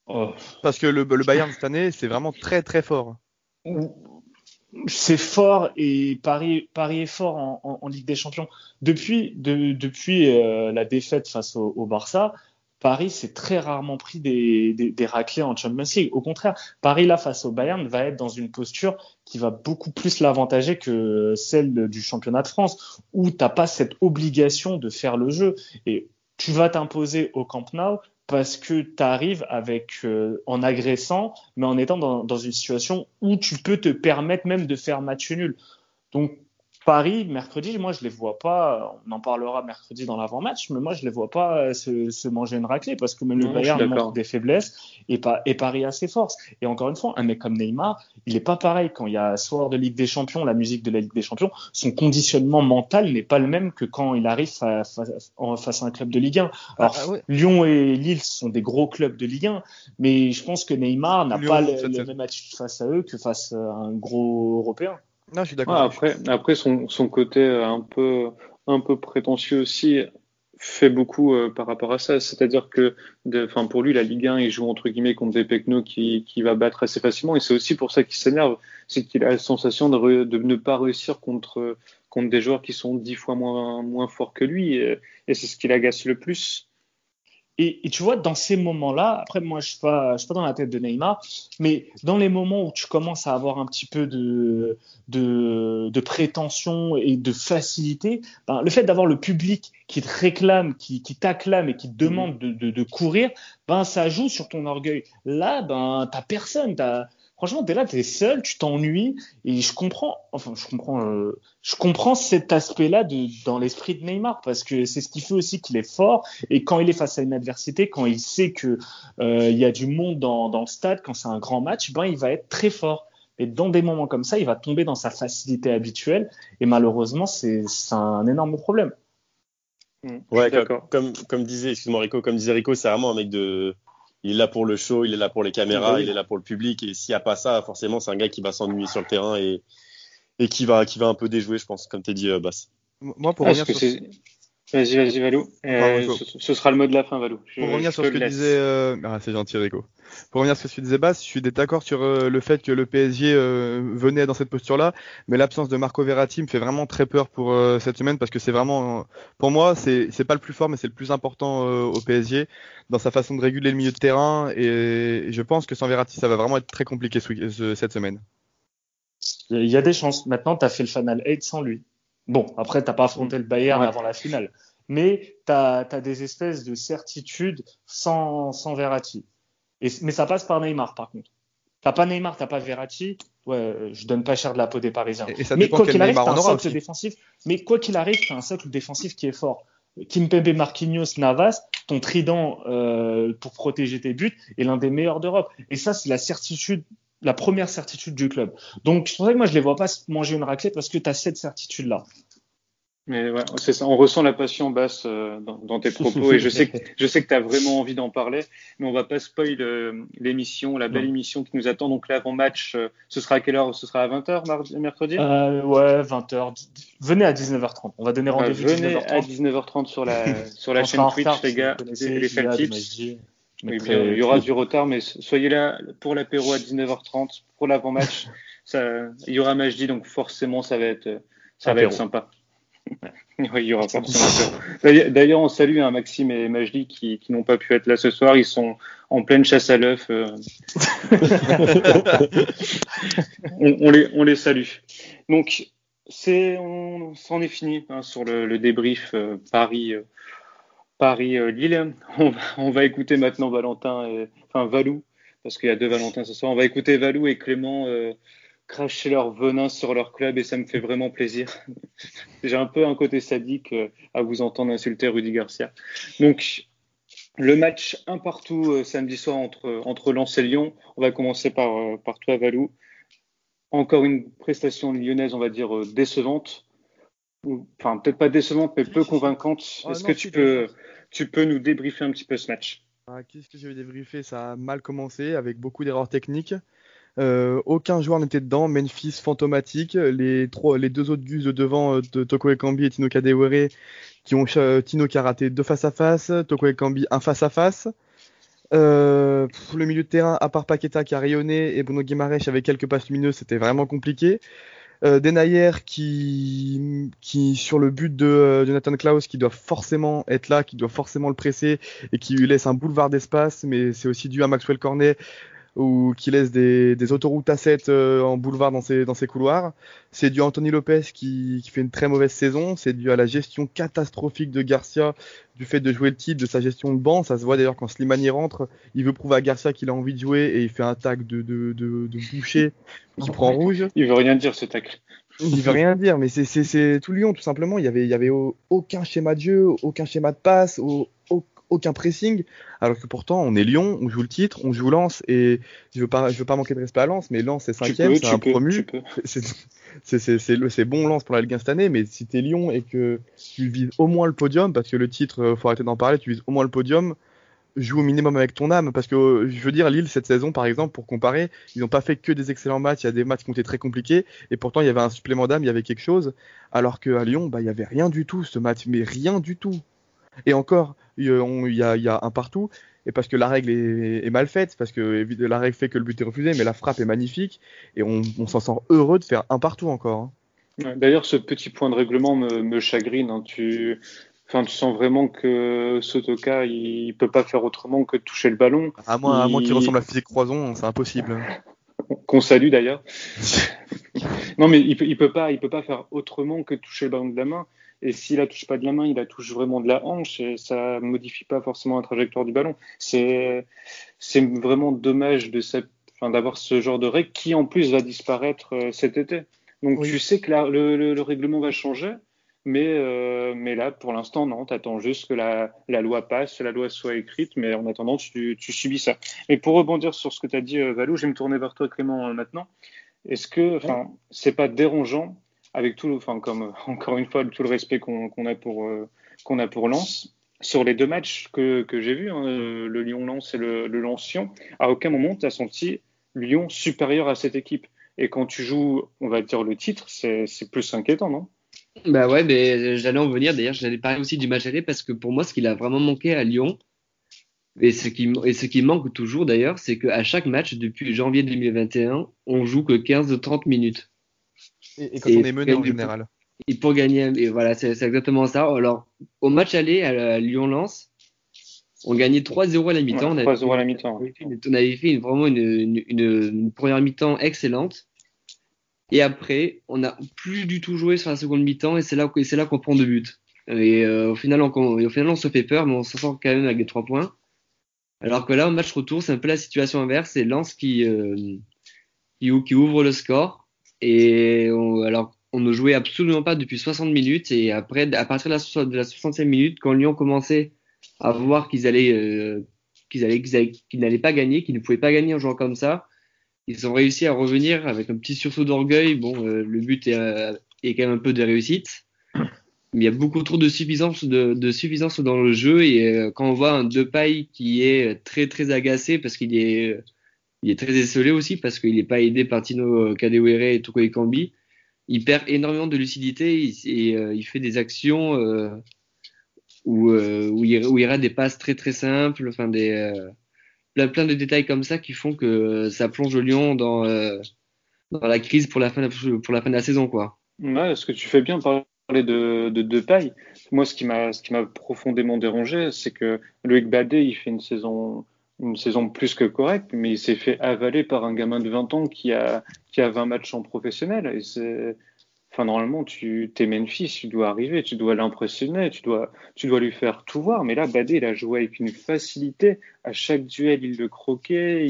Oh. Parce que le, le Bayern cette année, c'est vraiment très très fort. C'est fort et Paris, Paris est fort en, en, en Ligue des Champions. Depuis, de, depuis euh, la défaite face au, au, Barça, Paris s'est très rarement pris des, raclés en Champions League. Au contraire, Paris, là, face au Bayern, va être dans une posture qui va beaucoup plus l'avantager que celle du championnat de France, où tu n'as pas cette obligation de faire le jeu. Et tu vas t'imposer au Camp Nou parce que tu arrives avec euh, en agressant, mais en étant dans, dans, une situation où tu peux te permettre même de faire match nul. Donc Paris, mercredi, moi, je les vois pas. On en parlera mercredi dans l'avant-match, mais moi, je les vois pas euh, se, manger une raclée parce que même le Bayern montre des faiblesses et, pas, et Paris a ses forces. Et encore une fois, un mec comme Neymar, il est pas pareil quand il y a soir de Ligue des Champions, la musique de la Ligue des Champions. Son conditionnement mental n'est pas le même que quand il arrive face, à un club de Ligue 1. Alors, ah, Lyon et Lille sont des gros clubs de Ligue 1, mais je pense que Neymar n'a pas le, le même attitude face à eux que face à un gros Européen. Non, je suis d'accord. après, après son, son, côté euh, un peu, un peu prétentieux aussi fait beaucoup euh, par rapport à ça. C'est-à-dire que, enfin, pour lui, la Ligue 1, il joue entre guillemets contre des Pecno qui, qui va battre assez facilement. Et c'est aussi pour ça qu'il s'énerve. C'est qu'il a la sensation de, de, ne pas réussir contre, contre des joueurs qui sont dix fois moins, moins forts que lui. Et, et c'est ce qui l'agace le plus. Et, tu vois, dans ces moments-là, après, moi, je ne suis, pas, dans la tête de Neymar, mais dans les moments où tu commences à avoir un petit peu de, de, prétention et de facilité, ben, le fait d'avoir le public qui te réclame, qui, t'acclame et qui te demande de, courir, ben, ça joue sur ton orgueil. Là, ben, t'as personne, t'as franchement, t'es là, t'es seul, tu t'ennuies, et je comprends, enfin, je comprends, euh, je comprends cet aspect-là de, dans l'esprit de Neymar, parce que c'est ce qui fait aussi qu'il est fort, et quand il est face à une adversité, quand il sait que euh, il y a du monde dans, dans le stade, quand c'est un grand match, ben, il va être très fort. Et dans des moments comme ça, il va tomber dans sa facilité habituelle, et malheureusement, c'est un énorme problème. Ouais, comme, comme, disait, excuse-moi Rico, comme disait Rico, c'est vraiment un mec de, il est là pour le show, il est là pour les caméras, il est là pour le public. Et s'il n'y a pas ça, forcément, c'est un gars qui va s'ennuyer sur le terrain et, et qui, va, qui va un peu déjouer, je pense, comme tu dit, euh, Bass. Moi, pour revenir sur... Vas-y, vas-y, Valou. Euh, ce, sera le mot de la fin, Valou. pour revenir sur ce que disait. Euh... Ah, c'est gentil, Rico. Pour revenir sur ce que disait Bass, je suis d'accord sur euh, le fait que le PSG euh, venait dans cette posture-là, mais l'absence de Marco Verratti me fait vraiment très peur pour euh, cette semaine parce que c'est vraiment, pour moi, c'est c'est pas le plus fort, mais c'est le plus important au PSG dans sa façon de réguler le milieu de terrain et, je pense que sans Verratti, ça va vraiment être très compliqué cette semaine. Il y a des chances. Maintenant, tu as fait le Final 8 sans lui. Bon, après, t'as pas affronté le Bayern avant la finale. Mais tu as, des espèces de certitudes sans, sans Verratti. Et, mais ça passe par Neymar, par contre. T'as pas Neymar, t'as pas Verratti. Ouais, je donne pas cher de la peau des Parisiens. mais quoi qu'il arrive, t'as un socle défensif. Mais quoi qu'il arrive, t'as un socle défensif qui est fort. Kimpembe, Marquinhos, Navas, ton trident euh, pour protéger tes buts est l'un des meilleurs d'Europe. Et ça, c'est la certitude, la première certitude du club. Donc, c'est pour ça que moi, je les vois pas manger une raclette parce que tu as cette certitude-là. Mais ouais, c'est ça. On ressent la passion basse euh, dans, dans, tes propos et je sais que je sais que tu as vraiment envie d'en parler, mais on va pas spoil euh, l'émission, la belle émission qui nous attend. Donc l'avant-match, euh, ce sera à quelle heure? Ce sera à 20h mardi, mercredi? Ouais, 20h. Venez à 19h30. On va donner rendez-vous venez à 19h30 sur la sur la chaîne Twitch, les gars, les, les Oui, il y aura du retard, mais soyez là pour l'apéro à 19h30, pour l'avant-match. il y aura Majdi, donc forcément ça va être ça va être sympa. oui, il y aura D'ailleurs, on salue hein, Maxime et Majdi qui, qui n'ont pas pu être là ce soir. Ils sont en pleine chasse à l'œuf. Euh. on, les, on les salue. Donc, c'est, on s'en est fini hein, sur le, le débrief euh, Paris. Euh, Paris-Lille. On, on, va écouter maintenant Valentin, et, enfin Valou, parce qu'il y a deux Valentins ce soir. On va écouter Valou et Clément cracher leur venin sur leur club et ça me fait vraiment plaisir. J'ai un peu un côté sadique euh, à vous entendre insulter Rudy Garcia. Donc, le match un partout euh, samedi soir entre, entre Lens et Lyon. On va commencer par, euh, par toi, Valou. Encore une prestation lyonnaise, on va dire, décevante. Enfin, peut-être pas décevante, mais peu convaincante. Ah Est-ce que tu peux, tu peux nous débriefer un petit peu ce match ah, Qu'est-ce que je vais débriefer Ça a mal commencé avec beaucoup d'erreurs techniques. Euh, aucun joueur n'était dedans. Memphis fantomatique. Les, deux autres gus de devant euh, de Toko Ekambi et Tino Kadewere qui ont euh, Tino qui a raté deux face à face, Toko Ekambi un face à face. Euh, le milieu de terrain, à part Paqueta qui a rayonné et Bruno Guimaraes avec quelques passes lumineuses, c'était vraiment compliqué. Euh, Denayer qui, qui sur le but de euh, Jonathan Klaus qui doit forcément être là, qui doit forcément le presser et qui lui laisse un boulevard d'espace, mais c'est aussi dû à Maxwell Cornet ou qui laisse des, des autoroutes à 7 euh, en boulevard dans ses, dans ses couloirs. C'est dû à Anthony Lopez qui, qui fait une très mauvaise saison. C'est dû à la gestion catastrophique de Garcia, du fait de jouer le titre, de sa gestion de banc. Ça se voit d'ailleurs quand Slimani rentre, il veut prouver à Garcia qu'il a envie de jouer et il fait un tac de, de, de, de boucher qui prend rouge. Il veut rien dire ce tacle. Il veut rien dire, mais c'est tout Lyon tout simplement. Il y avait, il y avait aucun schéma de jeu, aucun schéma de passe, aucun pressing, alors que pourtant on est Lyon, on joue le titre, on joue Lens et je veux pas, je veux pas manquer de respect à Lens, mais Lens c'est cinquième, c'est un promu, c'est bon Lens pour la Ligue 1 cette année, mais si t'es Lyon et que tu vises au moins le podium, parce que le titre, euh, faut arrêter d'en parler, tu vises au moins le podium, joue au minimum avec ton âme, parce que je veux dire Lille cette saison par exemple, pour comparer, ils n'ont pas fait que des excellents matchs, il y a des matchs qui ont été très compliqués et pourtant il y avait un supplément d'âme, il y avait quelque chose, alors qu'à Lyon, bah il y avait rien du tout ce match, mais rien du tout. Et encore, il y, a, un partout, et parce que la règle est, mal faite, parce que la règle fait que le but est refusé, mais la frappe est magnifique, et on, s'en sent heureux de faire un partout encore. Hein. D'ailleurs, ce petit point de règlement me, chagrine. Hein. Tu, enfin, tu sens vraiment que Sotoka, il, peut pas faire autrement que toucher le ballon. À moins, qu'il ressemble à physique croison, c'est impossible. Qu'on salue d'ailleurs. non, mais il peut, il peut pas, il peut pas faire autrement que toucher le ballon de la main. Et s'il la touche pas de la main, il la touche vraiment de la hanche et ça modifie pas forcément la trajectoire du ballon. C'est c'est vraiment dommage de enfin, d'avoir ce genre de règle qui en plus va disparaître euh, cet été. Donc tu sais que le, le, règlement va changer, mais euh, mais là pour l'instant non, tu attends juste que la, la, loi passe, la loi soit écrite, mais en attendant tu, tu subis ça. Et pour rebondir sur ce que tu as dit euh, Valou, je vais me tourner vers toi Clément maintenant. Est-ce que enfin c'est pas dérangeant avec tout, enfin comme encore une fois tout le respect qu'on a pour euh, qu'on a pour Lens. Sur les deux matchs que, j'ai vus, hein, le Lyon-Lens et le, le à aucun moment tu as senti Lyon supérieur à cette équipe. Et quand tu joues, on va dire le titre, c'est plus inquiétant, non? Bah ouais, mais j'allais en venir. D'ailleurs, j'allais parler aussi du match aller parce que pour moi, ce qu'il a vraiment manqué à Lyon, et ce qui, et ce qui manque toujours d'ailleurs, c'est qu'à chaque match depuis janvier 2021, on joue que 15-30 minutes. Et, quand on est mené en général. Et pour gagner, et voilà, c'est exactement ça. Alors, au match aller à Lyon-Lens, on gagnait 3-0 à la mi-temps. 3-0 à la mi-temps. On avait fait vraiment une, une, première mi-temps excellente. Et après, on n'a plus du tout joué sur la seconde mi-temps et c'est là, c'est là qu'on prend deux buts. Et euh, au, final, on, au final, on se fait peur, mais on s'en sort quand même avec les trois points. Alors que là, au match retour, c'est un peu la situation inverse. C'est Lens qui, euh, qui, qui, ouvre le score. Et on, alors, on ne jouait absolument pas depuis 60 minutes. Et après, à partir de la, de la 65 minutes, quand Lyon commençait à voir qu'ils allaient, euh, qu'ils allaient, qu'ils n'allaient pas gagner, qu'ils ne pouvaient pas gagner en jouant comme ça, ils ont réussi à revenir avec un petit sursaut d'orgueil. Bon, euh, le but est, euh, est, quand même un peu de réussite. Mais il y a beaucoup trop de suffisance, de, de suffisance dans le jeu. Et quand on voit un Depay qui est très, très agacé parce qu'il est il est très esselé aussi parce qu'il n'est pas aidé par Tino euh, Kadewere et Toko Ekambi. Il perd énormément de lucidité et euh, il fait des actions euh, où, il, où il rate des passes très très simples, enfin des plein, de détails comme ça qui font que ça plonge Lyon dans, dans la crise pour la fin de, la saison quoi. Ouais, ce que tu fais bien parler de, de, de paille. Moi, ce qui m'a profondément dérangé, c'est que Loïc Badet, il fait une saison une saison plus que correcte, mais il s'est fait avaler par un gamin de 20 ans qui a, qui a 20 matchs en professionnel. Et enfin, normalement, tu t'es Memphis, tu dois arriver, tu dois l'impressionner, tu dois, tu dois lui faire tout voir. Mais là, Badé, il a joué avec une facilité. À chaque duel, il le croquait.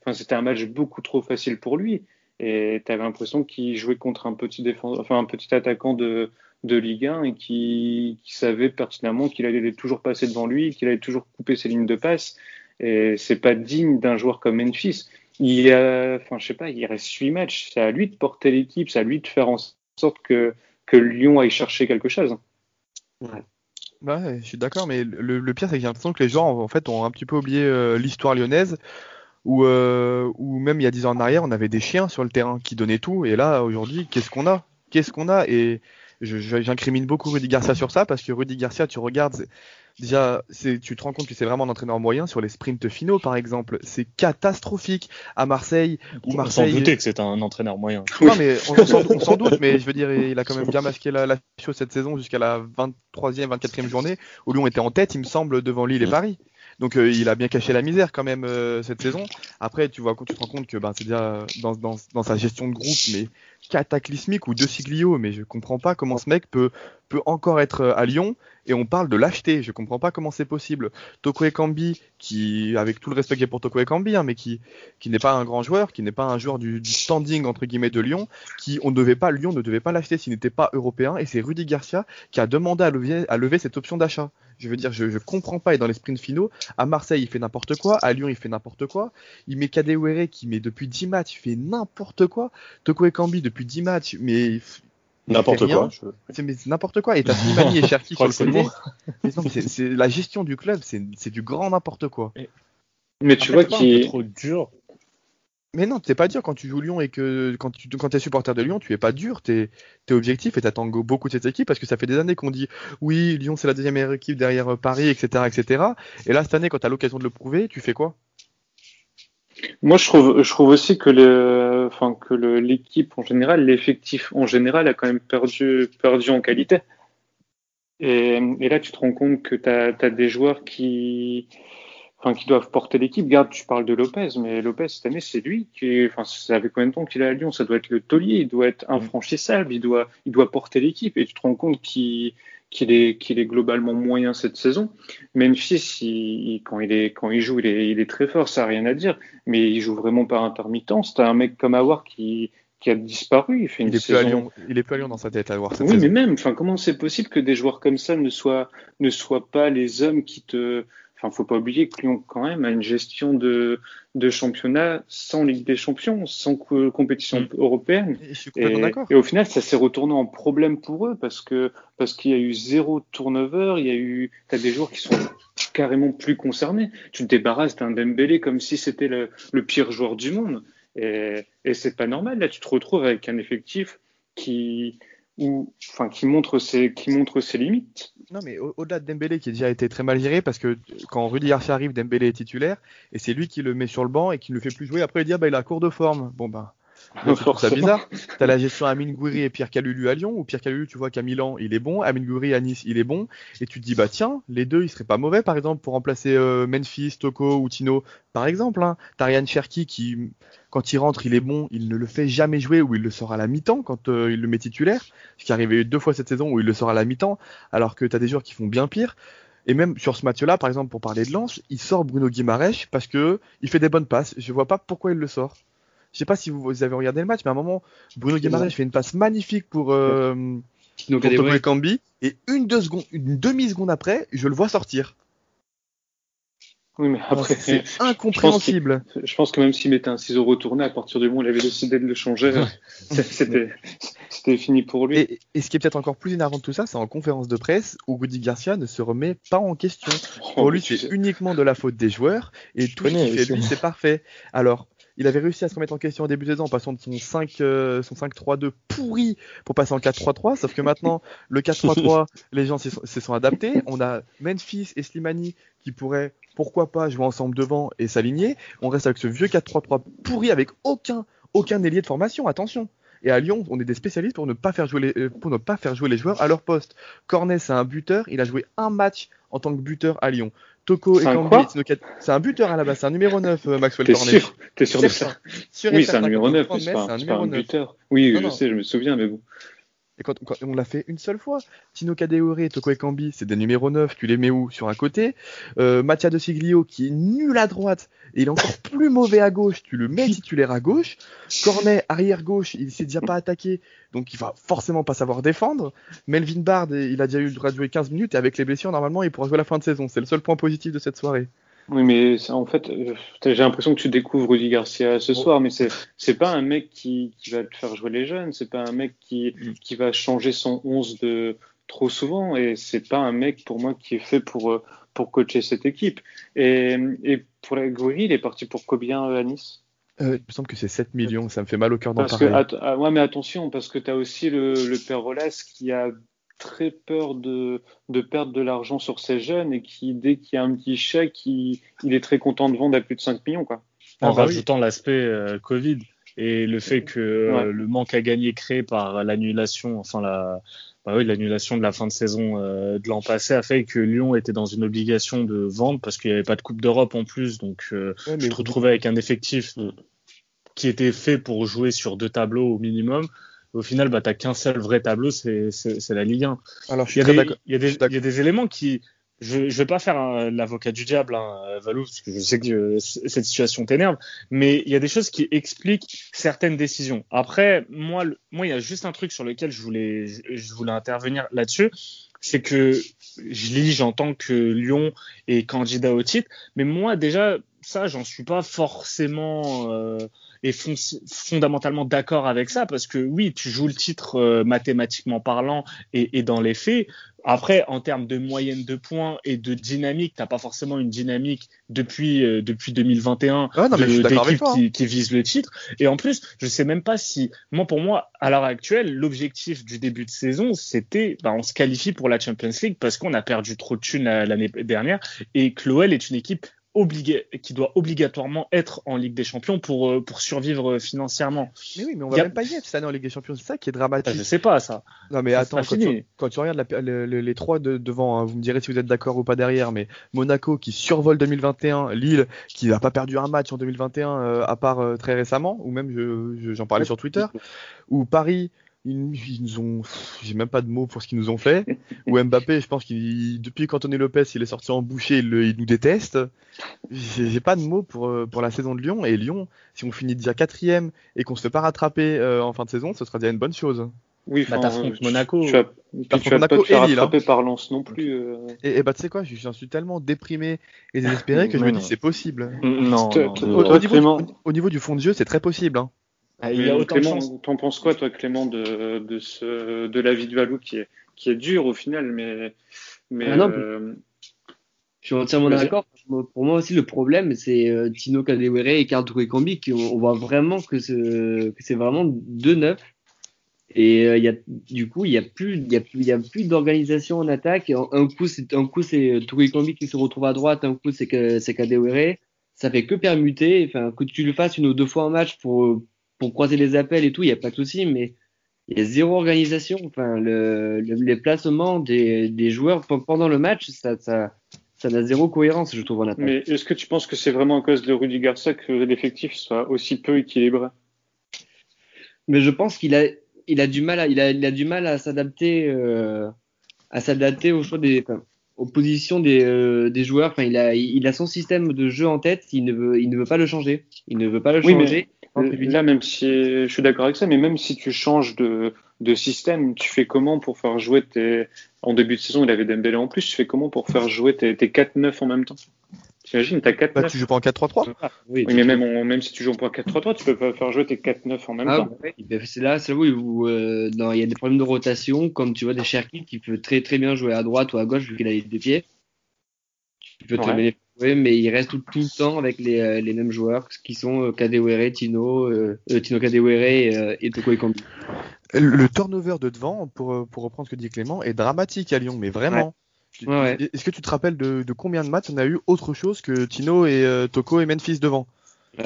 Enfin, c'était un match beaucoup trop facile pour lui. Et tu avais l'impression qu'il jouait contre un petit défense, enfin, un petit attaquant de, de Ligue 1 et qui, qui savait pertinemment qu'il allait toujours passer devant lui, qu'il allait toujours couper ses lignes de passe. Et c'est pas digne d'un joueur comme Memphis. Il a, enfin, je sais pas, il reste 8 matchs. C'est à lui de porter l'équipe, c'est à lui de faire en sorte que, que Lyon aille chercher quelque chose. Ouais. Bah, je suis d'accord, mais le, pire, c'est que j'ai l'impression que les gens, en fait, ont un petit peu oublié euh, l'histoire lyonnaise, où, euh, où même il y a 10 ans en arrière, on avait des chiens sur le terrain qui donnaient tout, et là, aujourd'hui, qu'est-ce qu'on a? Qu'est-ce qu'on a? Et j'incrimine beaucoup Rudy Garcia sur ça, parce que Rudy Garcia, tu regardes Déjà, tu te rends compte que c'est vraiment un entraîneur moyen sur les sprints finaux, par exemple. C'est catastrophique. À Marseille, ou Marseille. On douter que c'est un entraîneur moyen. Non, mais on, s'en doute, mais je veux dire, il a quand même bien masqué la, la chose cette saison jusqu'à la 23e, 24e journée, où Lyon était en tête, il me semble, devant Lille et mm. Paris. Donc euh, il a bien caché la misère quand même euh, cette saison. Après, tu vois, tu te rends compte que ben, c'est déjà dans, sa gestion de groupe, mais cataclysmique ou de Siglio, mais je comprends pas comment ce mec peut, encore être euh, à Lyon et on parle de l'acheter. Je comprends pas comment c'est possible. Toko Ekambi, qui, avec tout le respect y a pour Toko Ekambi, hein, mais qui, n'est pas un grand joueur, qui n'est pas un joueur du, standing entre guillemets de Lyon, qui on devait pas, Lyon ne devait pas l'acheter s'il n'était pas européen, et c'est Rudy Garcia qui a demandé à lever cette option d'achat. Je veux dire, je, je comprends pas. Et dans les sprints finaux, à Marseille, il fait n'importe quoi. À Lyon, il fait n'importe quoi. Il met Kadewere qui met depuis 10 matchs, il fait n'importe quoi. Toko Ekambi depuis 10 matchs, mais N'importe quoi. C'est n'importe quoi. Et t'as Slimani et Cherki sur le côté. c'est la gestion du club, c'est du grand n'importe quoi. Mais tu vois qui est trop dur. Mais non, t'es pas dur quand tu joues Lyon et que quand tu quand es supporter de Lyon, tu es pas dur, t'es es objectif et t'attends beaucoup de cette équipe parce que ça fait des années qu'on dit oui, Lyon c'est la deuxième équipe derrière euh, Paris, etc., etc. Et là cette année, quand t'as l'occasion de le prouver, tu fais quoi? Moi, je trouve, je trouve aussi que le, enfin, que l'équipe en général, l'effectif en général a quand même perdu, perdu en qualité. Et, et là, tu te rends compte que tu as, des joueurs qui, enfin, qui doivent porter l'équipe. Garde, tu parles de Lopez, mais Lopez, cette année, c'est lui qui, enfin, ça fait combien de temps qu'il est à Lyon? Ça doit être le taulier, il doit être infranchissable, il doit, il doit porter l'équipe. Et tu te rends compte qu'il, qu'il est, qu'il est globalement moyen cette saison. Memphis, il, quand, il est, quand il joue, il est, il est très fort, ça n'a rien à dire, mais il joue vraiment par intermittence. T'as un mec comme Awar qui, qui a disparu. Il, fait une il, est saison... plus à Lyon, il est plus à Lyon dans sa tête, Awar. Oui, mais même, enfin, comment c'est possible que des joueurs comme ça ne soient, ne soient pas les hommes qui te, Enfin, faut pas oublier que Lyon, quand même, a une gestion de, de championnat sans Ligue des Champions, sans compétition mm. européenne. Et, et, au final, ça s'est retourné en problème pour eux parce que parce qu'il y a eu zéro turnover, il y a eu, t'as des joueurs qui sont carrément plus concernés. Tu te débarrasses d'un Dembélé comme si c'était le, le, pire joueur du monde. Et, et c'est pas normal. Là, tu te retrouves avec un effectif qui, ou, enfin, qui montre ses, qui montre ses limites. Non, mais au-delà de Dembélé qui a déjà été très mal géré, parce que quand Rudy Garcia arrive, Dembélé est titulaire, et c'est lui qui le met sur le banc et qui ne le fait plus jouer. Après, il dit, ah, bah, il a cours de forme. Bon, c'est bizarre. T'as la gestion Amine Gouiri et Pierre Calulu à Lyon, ou Pierre Calulu, tu vois qu'à Milan, il est bon, Amine Gouiri à Nice, il est bon, et tu te dis, bah tiens, les deux, ils seraient pas mauvais, par exemple, pour remplacer euh, Memphis, Toko ou Tino, par exemple. Hein. T'as Ryan Cherki qui, quand il rentre, il est bon, il ne le fait jamais jouer, ou il le sort à la mi-temps quand euh, il le met titulaire, ce qui est arrivé deux fois cette saison où il le sort à la mi-temps, alors que t'as des joueurs qui font bien pire. Et même sur ce match-là, par exemple, pour parler de Lens, il sort Bruno Guimaraes parce que il fait des bonnes passes. Je vois pas pourquoi il le sort. Je sais pas si vous, avez regardé le match, mais à un moment, Bruno Guimaraes fait une passe magnifique pour, euh, pour Cambi, et une, deux secondes, une demi-seconde après, je le vois sortir. Oui, mais après, c'est incompréhensible. Je pense, que, même s'il mettait un ciseau retourné, à partir du moment où il avait décidé de le changer, c'était fini pour lui. Et, ce qui est peut-être encore plus énervant de tout ça, c'est en conférence de presse où Rudy Garcia ne se remet pas en question. Oh, pour lui, c'est uniquement de la faute des joueurs et tout ce qu'il fait lui, c'est parfait. Alors, il avait réussi à se remettre en question au début de saison en passant de son 5 euh, son 5-3-2 pourri pour passer en 4-3-3 sauf que maintenant le 4-3-3 les gens se sont, adaptés on a Memphis et Slimani qui pourraient pourquoi pas jouer ensemble devant et s'aligner on reste avec ce vieux 4-3-3 pourri avec aucun aucun ailier de formation attention et à Lyon, on est des spécialistes pour ne pas faire jouer les, euh, pour ne pas faire jouer les joueurs à leur poste. Cornet, c'est un buteur. Il a joué un match en tant que buteur à Lyon. Toko et c'est un buteur à la base, c'est un numéro 9, euh, Maxwell Cornet. T'es sûr, T'es sûr de ça Oui, c'est un numéro 9, c'est pas, un, buteur. Oui, je sais, je me souviens, mais bon. Et quand, on l'a fait une seule fois. Tino Kadeore et Toko Ekambi, c'est des numéros 9, tu les mets où? Sur un côté. Euh, Mattia de Siglio, qui est nul à droite, et il est encore plus mauvais à gauche, tu le mets titulaire à gauche. Cornet, arrière gauche, il s'est déjà pas attaqué, donc il va forcément pas savoir défendre. Melvin Bard, il a déjà eu le droit de jouer 15 minutes, et avec les blessures, normalement, il pourra jouer la fin de saison. C'est le seul point positif de cette soirée. Oui, mais en fait, euh, j'ai l'impression que tu découvres Rudy Garcia ce soir, mais c'est c'est pas un mec qui, qui va te faire jouer les jeunes, c'est pas un mec qui mm. qui va changer son 11 de trop souvent, et c'est pas un mec pour moi qui est fait pour euh, pour coacher cette équipe. Et, et pour la Gouiri, il est parti pour combien à Nice? Euh, il me semble que c'est 7 millions, ça me fait mal au cœur d'en parler. Que, ah, ouais, mais attention, parce que tu as aussi le, le père Rolas qui a très peur de, de perdre de l'argent sur ses jeunes et qui, dès qu'il y a un petit chèque, il, il, est très content de vendre à plus de 5 millions. Quoi. En ah bah rajoutant l'aspect euh, Covid et le fait que euh, le manque à gagner créé par l'annulation, enfin la, bah oui, l'annulation de la fin de saison euh, de l'an passé a fait que Lyon était dans une obligation de vendre parce qu'il n'y avait pas de Coupe d'Europe en plus, donc euh, ouais, je te retrouvais avec un effectif qui était fait pour jouer sur deux tableaux au minimum. Au final, bah, tu n'as qu'un seul vrai tableau, c'est la Ligue 1. Alors, il y, il y a des éléments qui, je ne vais pas faire l'avocat du diable, hein, Valou, parce que je sais que euh, cette situation t'énerve, mais il y a des choses qui expliquent certaines décisions. Après, moi, moi, il y a juste un truc sur lequel je voulais, je voulais intervenir là-dessus, c'est que je lis, j'entends que Lyon est candidat au titre, mais moi déjà, ça, j'en suis pas forcément euh, fondamentalement d'accord avec ça parce que oui, tu joues le titre euh, mathématiquement parlant et, et, dans les faits. Après, en termes de moyenne de points et de dynamique, t'as pas forcément une dynamique depuis euh, depuis 2021 ah non, d'équipe qui, hein. qui, vise le titre. Et en plus, je sais même pas si moi pour moi à l'heure actuelle, l'objectif du début de saison, c'était bah, on se qualifie pour la Champions League parce qu'on a perdu trop de thunes l'année dernière et que l'OL est une équipe qui doit obligatoirement être en Ligue des Champions pour, euh, pour survivre financièrement. Mais oui, mais on va même pas y être cette année en Ligue des Champions, c'est ça qui est dramatique. Je sais pas ça. Non mais attends, quand tu, quand tu, regardes les trois de, devant, hein, vous me direz si vous êtes d'accord ou pas derrière, mais Monaco qui survole 2021, Lille qui n'a pas perdu un match en 2021 euh, à part euh, très récemment, ou même j'en parlais sur Twitter, ou Paris ils, nous ont, j'ai même pas de mots pour ce qu'ils nous ont fait. Ou Mbappé, je pense qu'il, depuis qu'Anthony Lopez il est sorti en boucher, il, il nous déteste. J'ai pas de mots pour euh, pour la saison de Lyon. Et Lyon, si on finit déjà quatrième et qu'on se fait pas rattraper euh, en fin de saison, ce sera déjà une bonne chose. Oui, bah, t'affrontes Monaco. Tu, vas, tu vas Monaco pas te faire rattraper par Lens non plus. Euh... Et, et, bah tu sais quoi, j'en suis tellement déprimé et désespéré que je me dis c'est possible. Non. Au, niveau, du fond de jeu, c'est très possible. Hein. Ah, il y a autant Clément, t'en penses quoi, toi, Clément, de, de, ce, de la vie de Valou qui est, qui est dur au final, mais. mais ah euh... Je suis entièrement d'accord. Pour moi aussi, le problème, c'est euh, Tino Kadewere et Carl Kambi, qui on, voit vraiment que, ce, que c'est vraiment deux neufs. Et euh, il y a, du coup, il n'y a plus, il y a plus, il y a plus d'organisation en attaque. Un coup, c'est, un coup, c'est euh, Kambi qui se retrouve à droite, un coup, c'est, c'est Kadewere. Ça fait que permuter. Enfin, que tu le fasses une ou deux fois en match pour, pour croiser les appels et tout, il n'y a pas de souci, mais il y a zéro organisation. Enfin, le, le, les placements des, des, joueurs pendant le match, ça, ça, ça n'a zéro cohérence, je trouve, en attaque. Mais est-ce que tu penses que c'est vraiment à cause de Rudy Garcia que l'effectif soit aussi peu équilibré? Mais je pense qu'il a, il a du mal à, il a, il a du mal à s'adapter, euh, à s'adapter au choix des, enfin, aux positions des, euh, des joueurs. Enfin, il a, il a son système de jeu en tête. Il ne veut, il ne veut pas le changer. Il ne veut pas le oui, changer. Là, même si je suis d'accord avec ça, mais même si tu changes de, de système, tu fais comment pour faire jouer tes. En début de saison, il avait Dembélé en plus. Tu fais comment pour faire jouer tes, tes 4-9 en même temps? T'imagines, t'as 4 bah, Tu joues pas en 4-3-3 ah, Oui, mais même, même si tu joues pas en 4-3-3, tu peux pas faire jouer tes 4-9 en même ah, temps. c'est là, c'est là où, euh, il y a des problèmes de rotation, comme tu vois des Cherki qui peut très très bien jouer à droite ou à gauche vu qu'il a les deux pieds. Tu peux très bien oui, mais il reste tout, tout, le temps avec les, euh, les mêmes joueurs qui sont euh, Kadewere, Tino, euh, Tino Kadewere et, et Toko Ekambi. Le turnover de devant, pour, pour reprendre ce que dit Clément, est dramatique à Lyon, mais vraiment. Ouais. Ouais, Est-ce que tu te rappelles de, de, combien de matchs on a eu autre chose que Tino et euh, Toko et Memphis devant?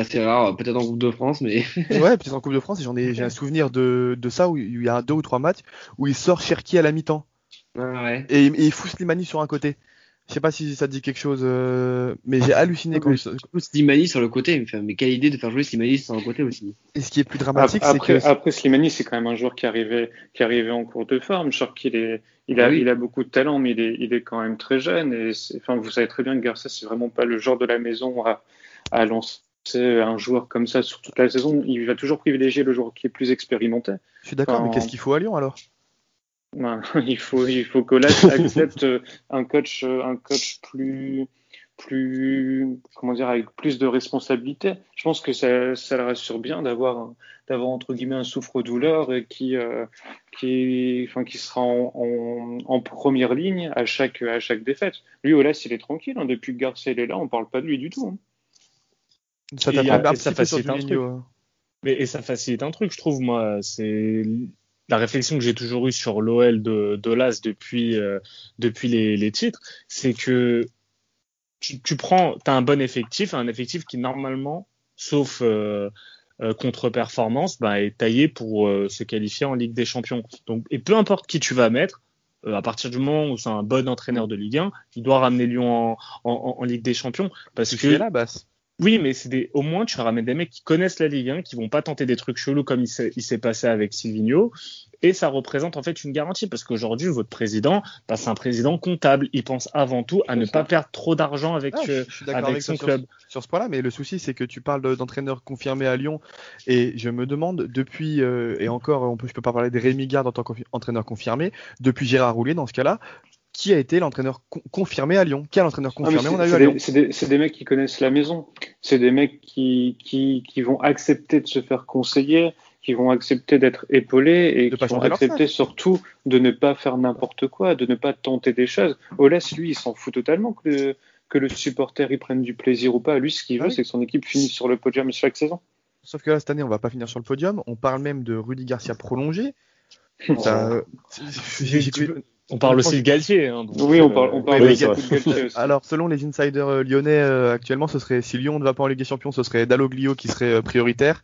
C'est rare, peut-être en Coupe de France, mais. ouais, peut-être en Coupe de France, j'en ai, j'ai un souvenir de, de ça où il y a deux ou trois matchs où il sort Cherki à la mi-temps. Ouais. Et, et il fout Slimani sur un côté. Je sais pas si ça dit quelque chose, euh, mais j'ai halluciné quand je... Slimani sur le côté. Mais quelle idée de faire jouer Slimani sur le côté aussi. Et ce qui est plus dramatique, c'est que après Slimani, c'est quand même un joueur qui arrivait, qui arrivait en cours de forme. Je qu'il est, il a, ah il a beaucoup de talent, mais il est, il est quand même très jeune. Et enfin, vous savez très bien que Garcia, c'est vraiment pas le genre de la maison à, à lancer un joueur comme ça sur toute la saison. Il va toujours privilégier le joueur qui est plus expérimenté. Je suis d'accord, mais qu'est-ce qu'il faut à Lyon alors? il faut, il faut qu'Olas accepte un coach, un coach plus, plus, comment dire, avec plus de responsabilité. Je pense que ça, ça le rassure bien d'avoir, d'avoir entre guillemets un souffre-douleur qui, euh, qui, enfin, qui sera en, en, en, première ligne à chaque, à chaque défaite. Lui, Olas, il est tranquille. Hein. Depuis que Garcia est là, on parle pas de lui du tout. Hein. Ça, ça facilite un truc. Mais et ça facilite un truc, je trouve moi. C'est la réflexion que j'ai toujours eue sur l'OL de, de l'AS depuis, euh, depuis les, les titres, c'est que tu, tu prends, tu as un bon effectif, un effectif qui normalement, sauf euh, euh, contre-performance, bah, est taillé pour se qualifier en Ligue des Champions. Donc, et peu importe qui tu vas mettre, à partir du moment où c'est un bon entraîneur de Ligue 1, il doit ramener Lyon en, en, en Ligue des Champions. Parce que là, basse. Oui, mais c'est des, au moins tu ramènes des mecs qui connaissent la Ligue 1, qui vont pas tenter des trucs chelous comme il s'est, passé avec Silvino. Et ça représente en fait une garantie parce qu'aujourd'hui, votre président, bah, c'est un président comptable. Il pense avant tout à ne pas perdre trop d'argent avec, Ah, euh, avec avec son club. sur ce point-là, mais le souci, c'est que tu parles de- d'entraîneur confirmé à Lyon, et je me demande, depuis, euh, et encore, on peut, je peux pas parler de Rémi Garde en tant qu'entraîneur confirmé, depuis Gérard Roulier, dans ce cas-là, qui a été l'entraîneur con- confirmé à Lyon? Quel entraîneur Ah, confirmé? C'est- on a eu à des- Lyon C'est des, mecs qui connaissent la maison. C'est des mecs qui, qui, qui vont accepter de se faire conseiller, qui vont accepter d'être épaulés et De qui vont accepter surtout de ne pas faire n'importe quoi, de ne pas tenter des choses. Olas, lui, il s'en fout totalement que le, que le supporter il prenne du plaisir ou pas. Lui, ce qu'il Ah veut, oui. c'est que son équipe finisse sur le podium chaque saison. Sauf que là, cette année, on va pas finir sur le podium. On parle même de Rudy Garcia prolongé. Ça, euh, Tu peux- On parle aussi de Galtier. hein, Oui, on euh, parle, on parle oui, de Galtier aussi. Alors, selon les insiders euh, lyonnais, euh, actuellement, ce serait si Lyon ne va pas en Ligue des Champions, ce serait Dalloglio qui serait euh, prioritaire.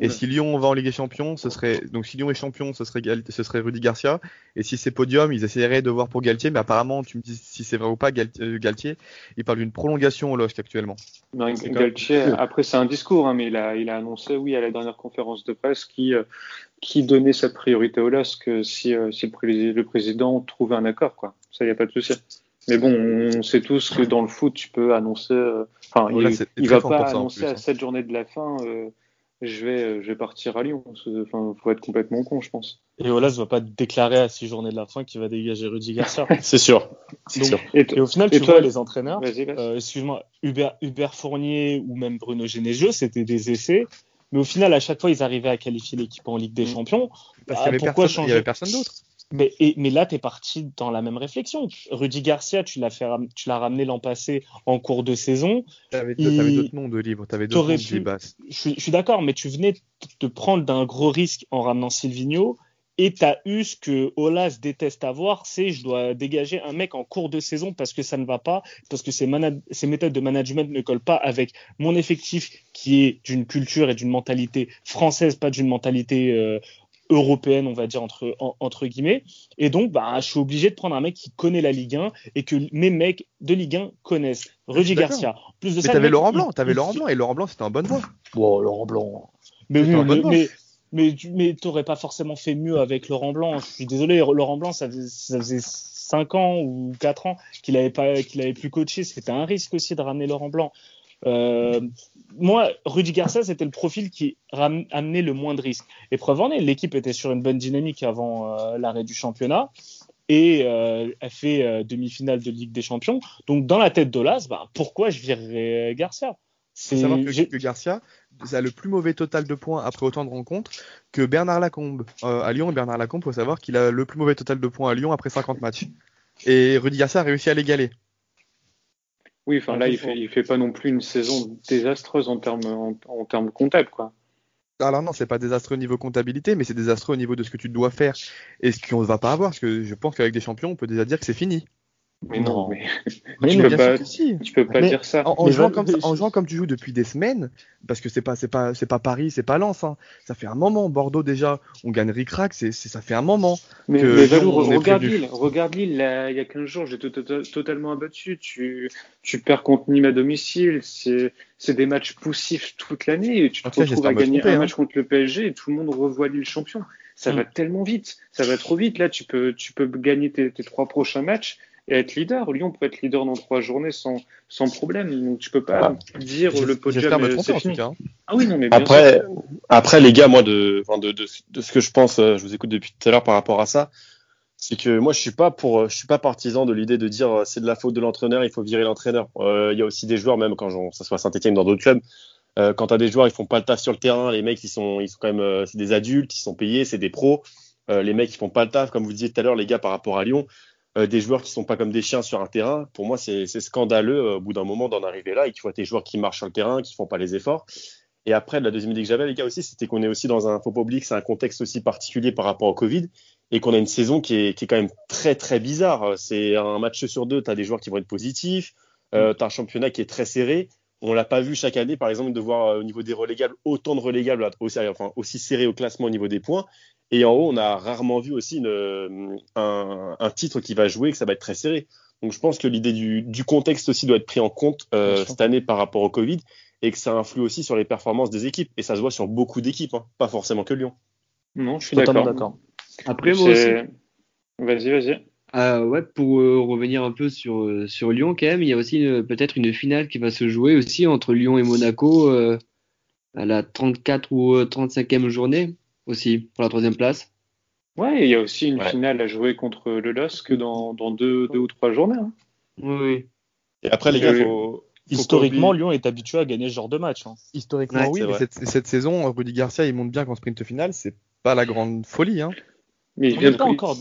Et Ouais. si Lyon va en Ligue des Champions, ce serait donc si Lyon est champion, ce serait Gal- ce serait Rudy Garcia. Et si c'est podium, ils essaieraient de voir pour Galtier, mais apparemment, tu me dis si c'est vrai ou pas, Gal- euh, Galtier, il parle d'une prolongation au LOSC actuellement. Non, Galtier, après c'est un discours, hein, mais il a, il a annoncé, oui, à la dernière conférence de presse, qui, euh, qui donnait sa priorité au LOSC si, euh, si le, pré- le président trouvait un accord, quoi. Ça, il n'y a pas de souci. Mais bon, on sait tous que dans le foot, tu peux annoncer. euh, Enfin, Voilà, il, va pas annoncer plus, à hein. cette journée de la fin. euh, je vais, euh, je vais partir à Lyon. Enfin, faut être complètement con, je pense. Et Olas va pas déclarer à six journées de la fin qu'il va dégager Rudy Garcia. C'est sûr. C'est Donc, sûr. Et, au final, Et tu toi- vois les entraîneurs, euh, excuse-moi, Hubert, Hubert Fournier ou même Bruno Genesio, c'était des essais. Mais au final, à chaque fois, ils arrivaient à qualifier l'équipe en Ligue des Mm. Champions. Parce Ah, qu'il y avait pourquoi personne, il y changer avait personne d'autre. Mais, et, mais là, tu es parti dans la même réflexion. Rudy Garcia, tu l'as fait, ram- tu l'as ramené l'an passé en cours de saison. Il- t'avais d'autres noms de livres, t'avais d'autres T'aurais noms de pu-. Je suis, d'accord, mais tu venais te prendre d'un gros risque en ramenant Silvino. Et tu as eu ce que Olas déteste avoir, c'est je dois dégager un mec en cours de saison parce que ça ne va pas, parce que ses, méthodes de management ne collent pas avec mon effectif qui est d'une culture et d'une mentalité française, pas d'une mentalité euh, européenne, on va dire entre, en- entre guillemets. Et donc, bah, je suis obligé de prendre un mec qui connaît la Ligue 1 et que mes mecs de Ligue 1 connaissent. Rudy. Garcia. Plus de Mais ça, t'avais Laurent Blanc, t'avais Laurent Blanc, et Laurent Blanc, c'était un bonne voix. Bon, Laurent Blanc. Mais C'est oui, mais, mais, tu- mais t'aurais pas forcément fait mieux avec Laurent Blanc. Je suis désolé, Laurent Blanc, ça faisait, faisait 5 ans ou 4 ans qu'il avait pas, qu'il plus coaché. C'était un risque aussi de ramener Laurent Blanc. Euh, moi, Rudy Garcia, c'était le profil qui amenait le moins de risques. Et preuve en est, l'équipe était sur une bonne dynamique avant euh, l'arrêt du championnat et euh, elle fait euh, demi-finale de Ligue des Champions. Donc, dans la tête d'Olas, bah, pourquoi je virerais Garcia? Faut C'est savoir que, que Garcia a le plus mauvais total de points après autant de rencontres que Bernard Lacombe euh, à Lyon. Et Bernard Lacombe, faut savoir qu'il a le plus mauvais total de points à Lyon après 50 matchs. Et Rudy Garcia a réussi à l'égaler. Oui, enfin là, il fait, il fait pas non plus une saison désastreuse en termes, en, en termes comptables, quoi. Alors non, c'est pas désastreux au niveau comptabilité, mais c'est désastreux au niveau de ce que tu dois faire et ce qu'on ne va pas avoir. Parce que je pense qu'avec des champions, on peut déjà dire que c'est fini. Mais non, Non. mais Mais tu non, peux pas, si. tu peux pas Mais dire ça. En, en Mais jouant comme ça- en jouant comme tu joues depuis des semaines, parce que c'est pas c'est pas c'est pas Paris, c'est pas Lens. hein. Ça fait un moment. Bordeaux déjà, on gagne ric-rac, c'est c'est- ça fait un moment. Mais, que mais Valou, regarde. Lille, regarde Lille, là, il y a 15 jours, j'étais to- to- totalement abattu. Tu, tu perds contre Nîmes à domicile, c'est, c'est des matchs poussifs toute l'année, et tu te retrouves à gagner tromper, un hein. match contre le PSG et tout le monde revoit Lille champion. Ça Mm. va tellement vite, ça va trop vite. Là, tu peux, tu peux gagner tes, tes trois prochains matchs et être leader. Lyon peut être leader dans trois journées sans, sans problème. Donc, tu peux pas dire J'es- le podium. J'espère me tromper c'est en tout fini. cas. Ah oui, non, mais Après, sûr. après les gars, moi, de, de, de, de ce que je pense, euh, je vous écoute depuis tout à l'heure par rapport à ça, c'est que moi, je suis pas pour, je suis pas partisan de l'idée de dire euh, c'est de la faute de l'entraîneur, il faut virer l'entraîneur. Euh, Il y a aussi des joueurs, même quand ça soit à Saint-Etienne dans d'autres clubs, euh, quand tu as des joueurs, ils font pas le taf sur le terrain, les mecs, ils sont, ils sont quand même, euh, c'est des adultes, ils sont payés, c'est des pros. Euh, les mecs, ils font pas le taf, comme vous disiez tout à l'heure, les gars, par rapport à Lyon. Euh, des joueurs qui sont pas comme des chiens sur un terrain, pour moi, c'est scandaleux euh, au bout d'un moment d'en arriver là et qu'il faut des joueurs qui marchent sur le terrain, qui font pas les efforts. Et après, la deuxième idée que j'avais, les gars, aussi, c'était qu'on est aussi dans un, oublier que c'est un contexte aussi particulier par rapport au Covid et qu'on a une saison qui est, qui est quand même très, très bizarre. C'est un match sur deux, tu as des joueurs qui vont être positifs, euh, tu as un championnat qui est très serré. On l'a pas vu chaque année, par exemple, de voir euh, au niveau des relégables autant de relégables aussi, enfin, aussi serré au classement au niveau des points. Et en haut, on a rarement vu aussi une, un, un, titre qui va jouer, que ça va être très serré. Donc je pense que l'idée du, du, contexte aussi doit être pris en compte euh, cette année par rapport au Covid et que ça influe aussi sur les performances des équipes. Et ça se voit sur beaucoup d'équipes, hein, pas forcément que Lyon. Non, je suis d'accord. Après, moi aussi. Vas-y, vas-y. Euh, ouais, pour euh, revenir un peu sur, euh, sur Lyon, quand même, il y a aussi peut-être une finale qui va se jouer aussi entre Lyon et Monaco euh, à la 34 ou 35e journée aussi pour la troisième place. Ouais, il y a aussi une ouais. finale à jouer contre le LOSC dans, dans deux, deux ou trois journées. Hein. Oui, oui. Et après, les gars, faut, Historiquement, Lyon est habitué à gagner ce genre de match. Hein. Historiquement, ouais, oui, mais cette, cette, saison, Rudy Garcia, il monte bien qu'en sprint final, c'est pas la grande folie. Hein. Mais il vient, de,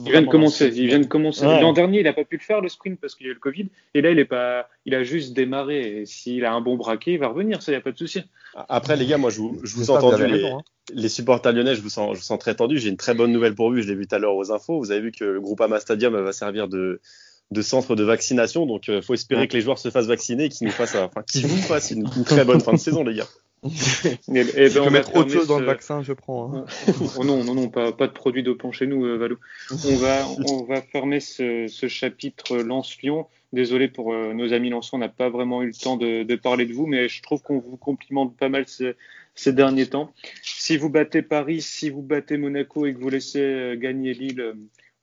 il vient de commencer. Il vient de commencer. Ouais. L'an dernier, il n'a pas pu le faire le sprint parce qu'il y a eu le Covid. Et là, il est pas. Il a juste démarré. Et s'il a un bon braquet, il va revenir. Ça, il n'y a pas de souci. Après, les gars, moi, je vous, je vous ai entendu. Les, hein. les, supporters lyonnais, je vous sens, je vous sens très tendu. J'ai une très bonne nouvelle pour vous. Je l'ai vu tout à l'heure aux infos. Vous avez vu que le groupe Ama Stadium va servir de de centre de vaccination. Donc, il euh, faut espérer ouais. que les joueurs se fassent vacciner et qu'ils nous fassent, enfin, qu'ils vous fassent une, une, très bonne fin de saison, les gars. et, et ben, on mettre autre chose ce... dans le vaccin, je prends. Hein. oh non, non, non, pas, pas de produits dopants chez nous, euh, Valou. On va, on va fermer ce, ce chapitre Lance-Lyon. Désolé pour euh, nos amis Lançons, on n'a pas vraiment eu le temps de, de, parler de vous, mais je trouve qu'on vous complimente pas mal ces, ces, derniers temps. Si vous battez Paris, si vous battez Monaco et que vous laissez euh, gagner Lille euh,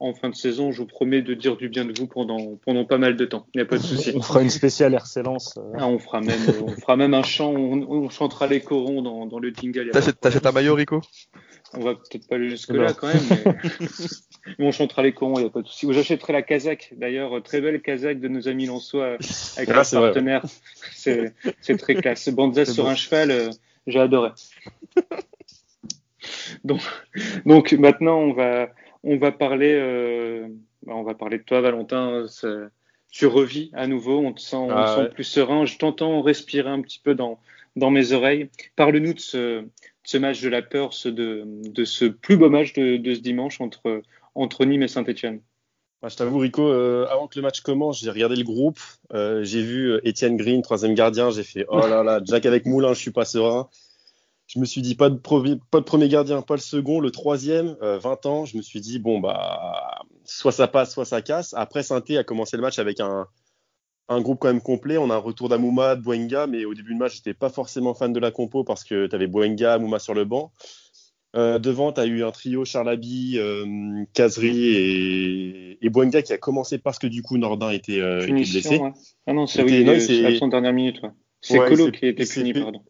en fin de saison, je vous promets de dire du bien de vous pendant, pendant pas mal de temps. Il n'y a pas de souci. On fera une spéciale RC Lens. Ah, on, fera même, on fera même un chant, on, on chantera les corons dans, dans le jingle. T'achètes un maillot, Rico? On va peut-être pas aller jusque-là quand même. Mais... mais... on chantera les corons, il n'y a pas de souci. J'achèterai la Kazakh, d'ailleurs, très belle Kazakh de nos amis lensois avec ah, un partenaire. C'est très classe. Banza sur bon. un cheval, euh, j'ai adoré. donc, donc maintenant, on va on va parler, euh, on va parler de toi, Valentin. Tu revis à nouveau, on te sent, on ah, te ouais. sent plus serein. Je t'entends respirer un petit peu dans, dans mes oreilles. Parle-nous de ce, de ce, match de la peur, ce de, de ce plus beau match de, de ce dimanche entre, entre Nîmes et Saint-Etienne. Bah, je t'avoue, Rico, euh, avant que le match commence, j'ai regardé le groupe. Euh, j'ai vu Étienne Green, troisième gardien. J'ai fait oh là là, Jack avec Moulin, je suis pas serein je me suis dit pas de, pas de premier gardien, pas le second, le troisième, euh, 20 ans. Je me suis dit bon bah soit ça passe, soit ça casse. Après Sainté a commencé le match avec un, un groupe quand même complet. On a un retour d'Amouma, de Boenga, mais au début du match j'étais pas forcément fan de la compo parce que tu avais Boenga, Amouma sur le banc. Euh, devant, tu as eu un trio Charlaby, euh, Kazri et, et Boenga qui a commencé parce que du coup Nordin était, euh, était blessé. Ouais. Ah non, c'est oui, son dernière minute. Ouais. C'est ouais, Colo qui était puni, pardon.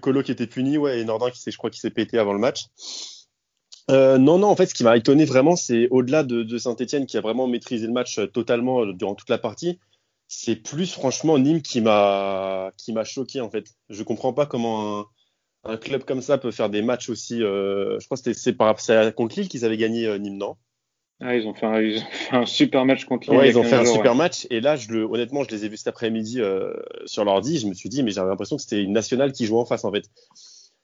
Colo qui était puni, ouais, et Nordin qui s'est, je crois, qui s'est pété avant le match. Euh, non, non, en fait, ce qui m'a étonné vraiment, c'est au-delà de, Saint-Etienne qui a vraiment maîtrisé le match euh, totalement euh, durant toute la partie, c'est plus franchement Nîmes qui m'a choqué en fait. Je comprends pas comment un, club comme ça peut faire des matchs aussi. Je crois que c'est par c'est contre Lille qu'ils avaient gagné Nîmes, non? Ah, ils ont, fait un, ils ont fait un super match contre Lille. Ouais, ils ont fait un super ouais. match. Et là, je le, honnêtement, je les ai vus cet après-midi euh, sur l'ordi. Je me suis dit, mais j'avais l'impression que c'était une nationale qui jouait en face, en fait.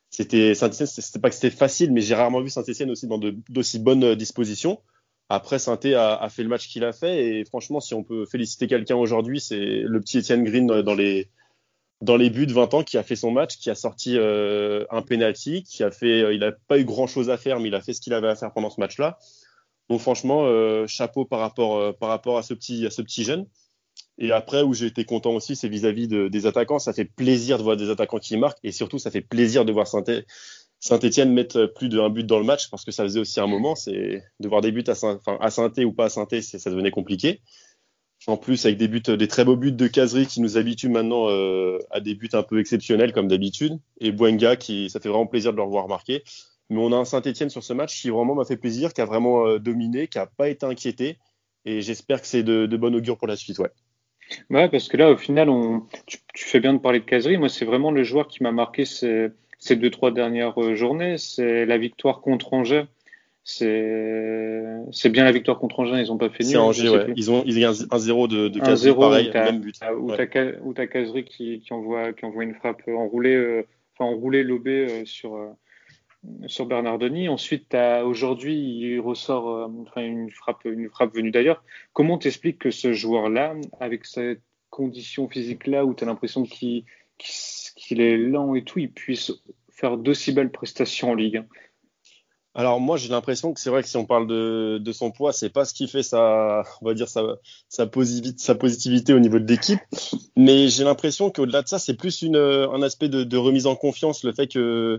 C'était Saint-Etienne, c'était pas que c'était facile, mais j'ai rarement vu Saint-Etienne aussi dans d'aussi bonnes euh, dispositions. Après, saint a, a, fait le match qu'il a fait. Et franchement, si on peut féliciter quelqu'un aujourd'hui, c'est le petit Etienne Green dans les, dans les buts de 20 ans qui a fait son match, qui a sorti euh, un penalty, qui a fait, euh, il a pas eu grand chose à faire, mais il a fait ce qu'il avait à faire pendant ce match-là. Donc franchement, euh, chapeau par rapport, euh, par rapport à, ce petit, à ce jeune. Et après, où j'ai été content aussi, c'est vis-à-vis de, des attaquants. Ça fait plaisir de voir des attaquants qui marquent. Et surtout, ça fait plaisir de voir Saint-Etienne mettre plus d'un but dans le match parce que ça faisait aussi un moment. C'est de voir des buts à, Saint, enfin, ou pas à saint ça devenait compliqué. En plus, avec des buts, des très beaux buts de Casery qui nous habituent maintenant euh, à des buts un peu exceptionnels comme d'habitude. Et Buenga qui, ça fait vraiment plaisir de le revoir marquer. Mais on a un Saint-Etienne sur ce match qui vraiment m'a fait plaisir, qui a vraiment euh, dominé, qui n'a pas été inquiété. Et j'espère que c'est de, de bon augure pour la suite. Ouais. Ouais, parce que là, au final, on, tu, tu fais bien de parler de Casery. Moi, c'est vraiment le joueur qui m'a marqué ces, ces, deux, trois dernières euh, journées. C'est la victoire contre Angers. C'est bien la victoire contre Angers. Ils n'ont pas fait nul. C'est Angers, ouais. Ils ont, ils ont un 0 de, de Casery, pareil, où même but. Où ouais. tu as Casery qui, qui, envoie, qui envoie une frappe enroulée. Euh, enfin, enroulé lobé sur sur Bernardoni. Ensuite, aujourd'hui, il ressort enfin, une frappe, une frappe venue d'ailleurs. Comment t'expliques que ce joueur-là, avec cette condition physique-là, où tu as l'impression qu'il est lent et tout, il puisse faire d'aussi belles prestations en Ligue alors moi j'ai l'impression que c'est vrai que si on parle de, de son poids, c'est pas ce qui fait sa, on va dire sa, sa, positivité, sa positivité au niveau de l'équipe, mais j'ai l'impression qu'au-delà de ça, c'est plus une, un aspect de, de, remise en confiance, le fait que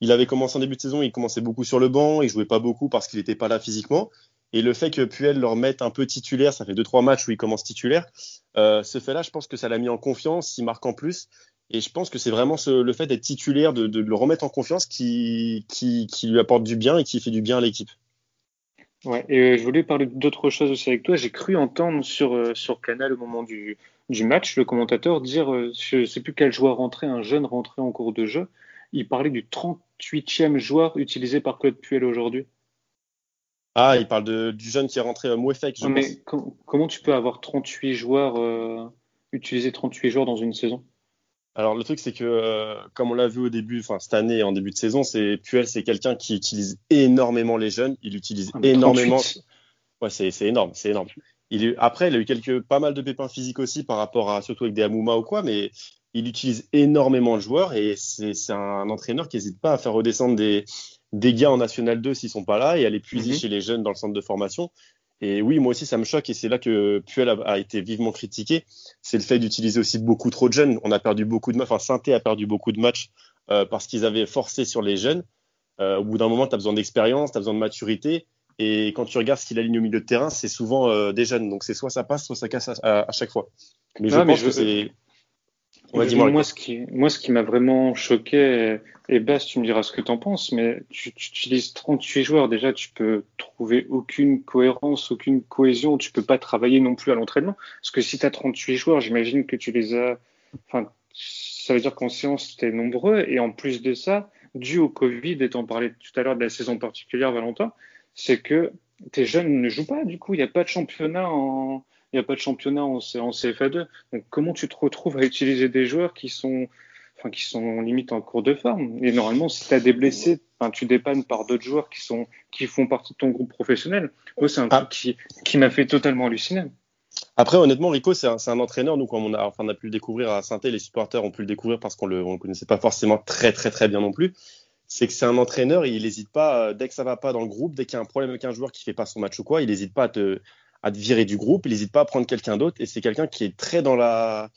il avait commencé en début de saison, il commençait beaucoup sur le banc, il jouait pas beaucoup parce qu'il n'était pas là physiquement, et le fait que Puel leur mette un peu titulaire, ça fait deux trois matchs où il commence titulaire, euh, ce fait-là, je pense que ça l'a mis en confiance, il marque en plus, et je pense que c'est vraiment le fait d'être titulaire, de, le remettre en confiance qui, qui, lui apporte du bien et qui fait du bien à l'équipe. Ouais, et euh, je voulais parler d'autre chose aussi avec toi. J'ai cru entendre sur, euh, sur Canal au moment du, du match le commentateur dire, euh, je ne sais plus quel joueur rentrait, un jeune rentré en cours de jeu. Il parlait du 38e joueur utilisé par Claude Puel aujourd'hui. Ah, il parle de, du jeune qui est rentré à Mouefek. mais comment tu peux avoir 38 joueurs, utiliser 38 joueurs dans une saison? Alors le truc c'est que euh, comme on l'a vu au début, enfin cette année en début de saison, c'est Puel c'est quelqu'un qui utilise énormément les jeunes, il utilise ah, énormément. Ouais c'est énorme, c'est énorme. Il Après il a eu quelques pas mal de pépins physiques aussi par rapport à surtout avec des Amouma ou quoi, mais il utilise énormément le joueur et c'est un entraîneur qui n'hésite pas à faire redescendre des, des gars en National 2 s'ils sont pas là et à les puiser mhm. chez les jeunes dans le centre de formation. Et oui, moi aussi, ça me choque et c'est là que Puel a, été vivement critiqué. C'est le fait d'utiliser aussi beaucoup trop de jeunes. On a perdu beaucoup de matchs, enfin, Sainté a perdu beaucoup de matchs euh, parce qu'ils avaient forcé sur les jeunes. Euh, au bout d'un moment, tu as besoin d'expérience, tu as besoin de maturité. Et quand tu regardes ce qu'il aligne au milieu de terrain, c'est souvent euh, des jeunes. Donc c'est soit ça passe, soit ça casse à, chaque fois. Mais je pense que c'est moi, ce qui, moi, ce qui m'a vraiment choqué, et Bas, tu me diras ce que tu en penses, mais tu, tu, utilises 38 joueurs, déjà, tu peux trouver aucune cohérence, aucune cohésion, tu peux pas travailler non plus à l'entraînement. Parce que si tu as 38 joueurs, j'imagine que tu les as, enfin, ça veut dire qu'en séance, tu es nombreux, et en plus de ça, dû au Covid, et t'en parlais tout à l'heure de la saison particulière, Valentin, c'est que tes jeunes ne jouent pas, du coup, il n'y a pas de championnat en, il n'y a pas de championnat en, CFA2. Donc comment tu te retrouves à utiliser des joueurs qui sont, enfin, qui sont limite en cours de forme? Et normalement, si tu as des blessés, tu dépannes par d'autres joueurs qui, sont, qui font partie de ton groupe professionnel. Moi, c'est un truc qui, qui m'a fait totalement halluciner. Après, honnêtement, Rico, c'est un, un, entraîneur. Nous, comme on a, enfin, on a pu le découvrir à saint les supporters ont pu le découvrir parce qu'on le, on le connaissait pas forcément très, très, très bien non plus. C'est que c'est un entraîneur et il n'hésite pas, euh, dès que ça va pas dans le groupe, dès qu'il y a un problème avec un joueur qui fait pas son match ou quoi, il n'hésite pas à te, à te virer du groupe. Il n'hésite pas à prendre quelqu'un d'autre. Et c'est quelqu'un qui est très dans la,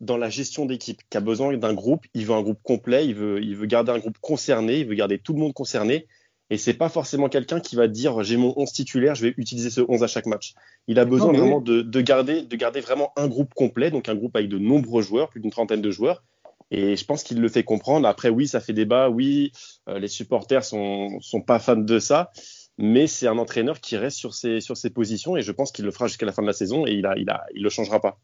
dans la gestion d'équipe, qui a besoin d'un groupe. Il veut un groupe complet. Il veut, il veut garder un groupe concerné. Il veut garder tout le monde concerné. Et c'est pas forcément quelqu'un qui va dire j'ai mon 11 titulaire, je vais utiliser ce 11 à chaque match. Il a besoin vraiment de, de, garder, de garder vraiment un groupe complet, donc un groupe avec de nombreux joueurs, plus d'une trentaine de joueurs. Et je pense qu'il le fait comprendre. Après, oui, ça fait débat. Oui, euh, les supporters sont, sont pas fans de ça mais c'est un entraîneur qui reste sur ses, sur ses positions et je pense qu'il le fera jusqu'à la fin de la saison et il a, il a, il le changera pas.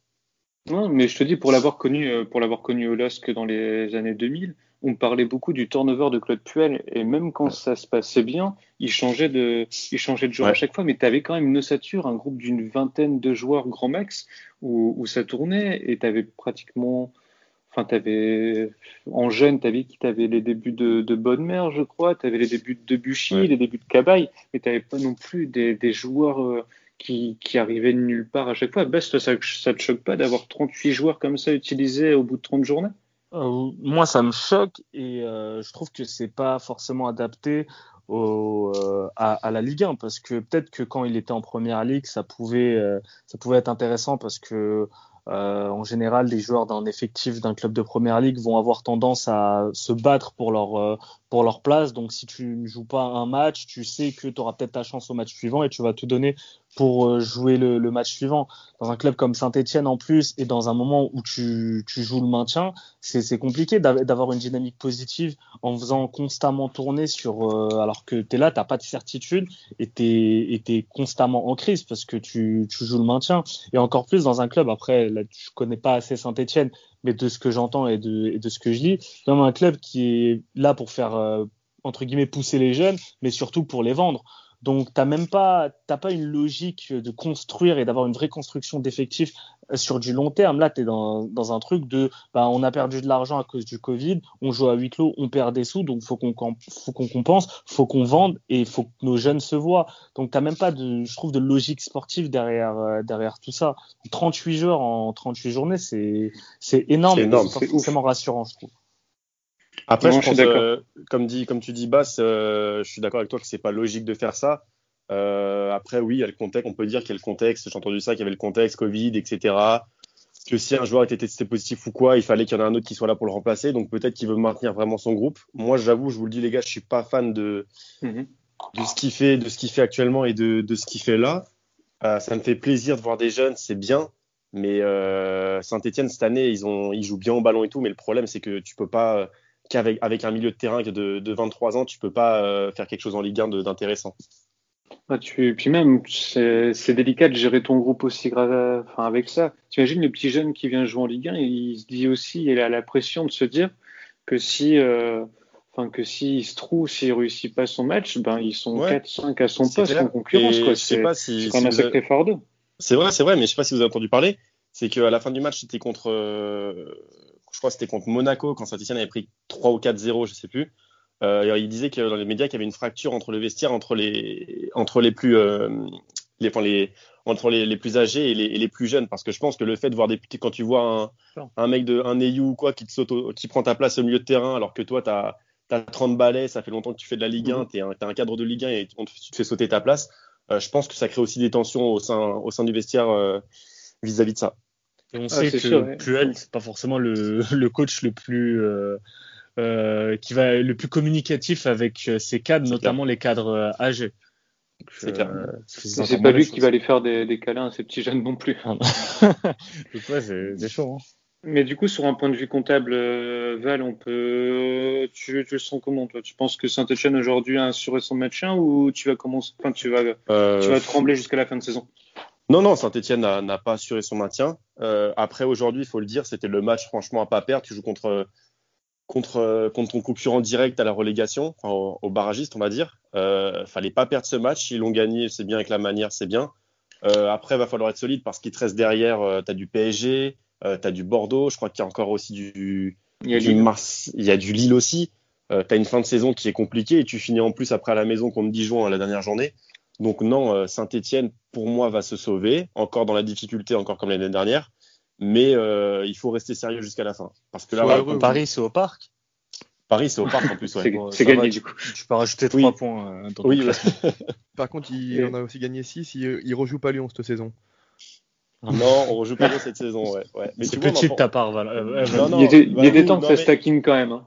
Non, mais je te dis pour l'avoir connu, euh, pour l'avoir connu au LOSC dans les années 2000, on parlait beaucoup du turnover de Claude Puel et même quand ça se passait bien, il changeait de, il changeait de joueur à chaque fois, mais tu avais quand même une ossature, un groupe d'une vingtaine de joueurs grand max où, où ça tournait et tu avais pratiquement Enfin, en jeune, t'avais qui? T'avais les débuts de, de Bonne Mère, je crois. T'avais les débuts de Debuchy, les débuts de Cabaye, mais t'avais pas non plus des, des joueurs euh, qui, qui arrivaient de nulle part à chaque fois. Best, ça, ça te choque pas d'avoir 38 joueurs comme ça utilisés au bout de 30 journées? Euh, Moi, ça me choque et euh, je trouve que c'est pas forcément adapté au, euh, à, à, la Ligue 1 parce que peut-être que quand il était en première ligue, ça pouvait, euh, ça pouvait être intéressant parce que euh, en général, les joueurs d'un effectif d'un club de première ligue vont avoir tendance à se battre pour leur, euh, pour leur place. Donc, si tu ne joues pas un match, tu sais que tu auras peut-être ta chance au match suivant et tu vas tout donner pour euh, jouer le, match suivant. Dans un club comme Saint-Etienne en plus et dans un moment où tu, joues le maintien, c'est compliqué d'avoir une dynamique positive en faisant constamment tourner sur euh, alors que tu es là, tu pas de certitude et tu es, constamment en crise parce que tu, joues le maintien. Et encore plus dans un club, après, là, je connais pas assez Saint-Etienne, mais de ce que j'entends et de, ce que je lis, c'est un club qui est là pour faire, euh, entre guillemets, pousser les jeunes, mais surtout pour les vendre. Donc, t'as même pas, t'as pas une logique de construire et d'avoir une vraie construction d'effectifs euh, sur du long terme. Là, tu es dans, dans, un truc de, bah, on a perdu de l'argent à cause du Covid, on joue à huis clos, on perd des sous, donc faut qu'on faut qu'on compense, faut qu'on vende et faut que nos jeunes se voient. Donc, t'as même pas de, je trouve, de logique sportive derrière euh, derrière tout ça. 38 joueurs en 38 journées, c'est c'est énorme, c'est forcément rassurant, je trouve. Après, je pense, euh, comme, dit, comme tu dis, Bass, euh, je suis d'accord avec toi que c'est pas logique de faire ça. Euh, après, oui, il y a le contexte, on peut dire qu'il y a le contexte. J'ai entendu ça, qu'il y avait le contexte, Covid, etc. Que si un joueur était testé positif ou quoi, il fallait qu'il y en ait un autre qui soit là pour le remplacer. Donc peut-être qu'il veut maintenir vraiment son groupe. Moi, j'avoue, je vous le dis, les gars, je suis pas fan de, mhm. de ce qu'il fait, de ce qu'il fait actuellement et de, de ce qu'il fait là. ça me fait plaisir de voir des jeunes, c'est bien. Mais Saint-Etienne, cette année, ils, ont, ils jouent bien au ballon et tout. Mais le problème, c'est que tu peux pas qu'avec avec un milieu de terrain de, de 23 ans, tu peux pas euh, faire quelque chose en Ligue 1 d'intéressant. Ah, tu, puis même, c'est délicat de gérer ton groupe aussi grave, enfin, avec ça. Tu imagines le petit jeune qui vient jouer en Ligue 1, il se dit aussi, il a la pression de se dire que si, euh, enfin, que s'il se trouve, s'il réussit pas son match, ben, ils sont 4-5 à son poste en concurrence. C'est quand même un sacré fardeau. C'est vrai, c'est vrai, mais je sais pas si vous avez entendu parler. C'est qu'à la fin du match, c'était contre, euh, je crois que c'était contre Monaco quand Saint-Etienne avait pris 3 ou 4-0, je sais plus. Euh, il disait que dans les médias qu'il y avait une fracture entre le vestiaire, entre les, entre les plus, euh, les, enfin les, entre les, les, plus âgés et les, et les, plus jeunes, parce que je pense que le fait de voir des petits, quand tu vois un, un mec de un ou quoi qui te saute, qui prend ta place au milieu de terrain, alors que toi tu as, 30 balais, ça fait longtemps que tu fais de la Ligue 1, tu es, un cadre de Ligue 1 et tu te fais sauter ta place. Euh, je pense que ça crée aussi des tensions au sein, au sein du vestiaire euh, vis-à-vis -vis de ça. Et on ah, sait que Puel, c'est pas forcément le, le, coach le plus euh, euh, qui va le plus communicatif avec euh, ses cadres, notamment les cadres euh, âgés. C'est c'est pas lui qui va aller faire des, des, câlins à ces petits jeunes non plus. Donc ouais, c'est chaud. Hein. Mais du coup, sur un point de vue comptable, Val, on peut, tu, tu le sens comment toi? Tu penses que Saint-Etienne aujourd'hui a assuré son maintien ou tu vas commencer, enfin, tu vas, tu vas trembler jusqu'à la fin de saison? Non, non, Saint-Etienne n'a pas assuré son maintien. Euh, après, aujourd'hui, il faut le dire, c'était le match franchement à pas perdre. Tu joues contre, contre, contre ton concurrent direct à la relégation, au, barragiste, on va dire. Euh, fallait pas perdre ce match. Ils l'ont gagné, c'est bien avec la manière, c'est bien. Euh, après, il va falloir être solide parce qu'il te reste derrière, euh, tu as du PSG, euh, tu as du Bordeaux, je crois qu'il y a encore aussi du, il y a du, Mars, il y a du Lille aussi. Euh, tu as une fin de saison qui est compliquée et tu finis en plus après à la maison contre Dijon à la dernière journée. Donc non, euh, Saint-Etienne, pour moi, va se sauver, encore dans la difficulté, encore comme l'année dernière. Mais euh, il faut rester sérieux jusqu'à la fin. Parce que là, Paris, c'est au parc. Paris, c'est au parc en plus. Ouais. c'est gagné du coup. Tu peux rajouter 3 points. Euh, oui, Par contre, il en a aussi gagné 6. Il, il rejoue pas Lyon cette saison. Non, on rejoue pas Lyon cette saison, ouais. ouais. Mais c'est petit de ta part, Val. il y a des, il y a des temps que ça stacking quand même. Hein.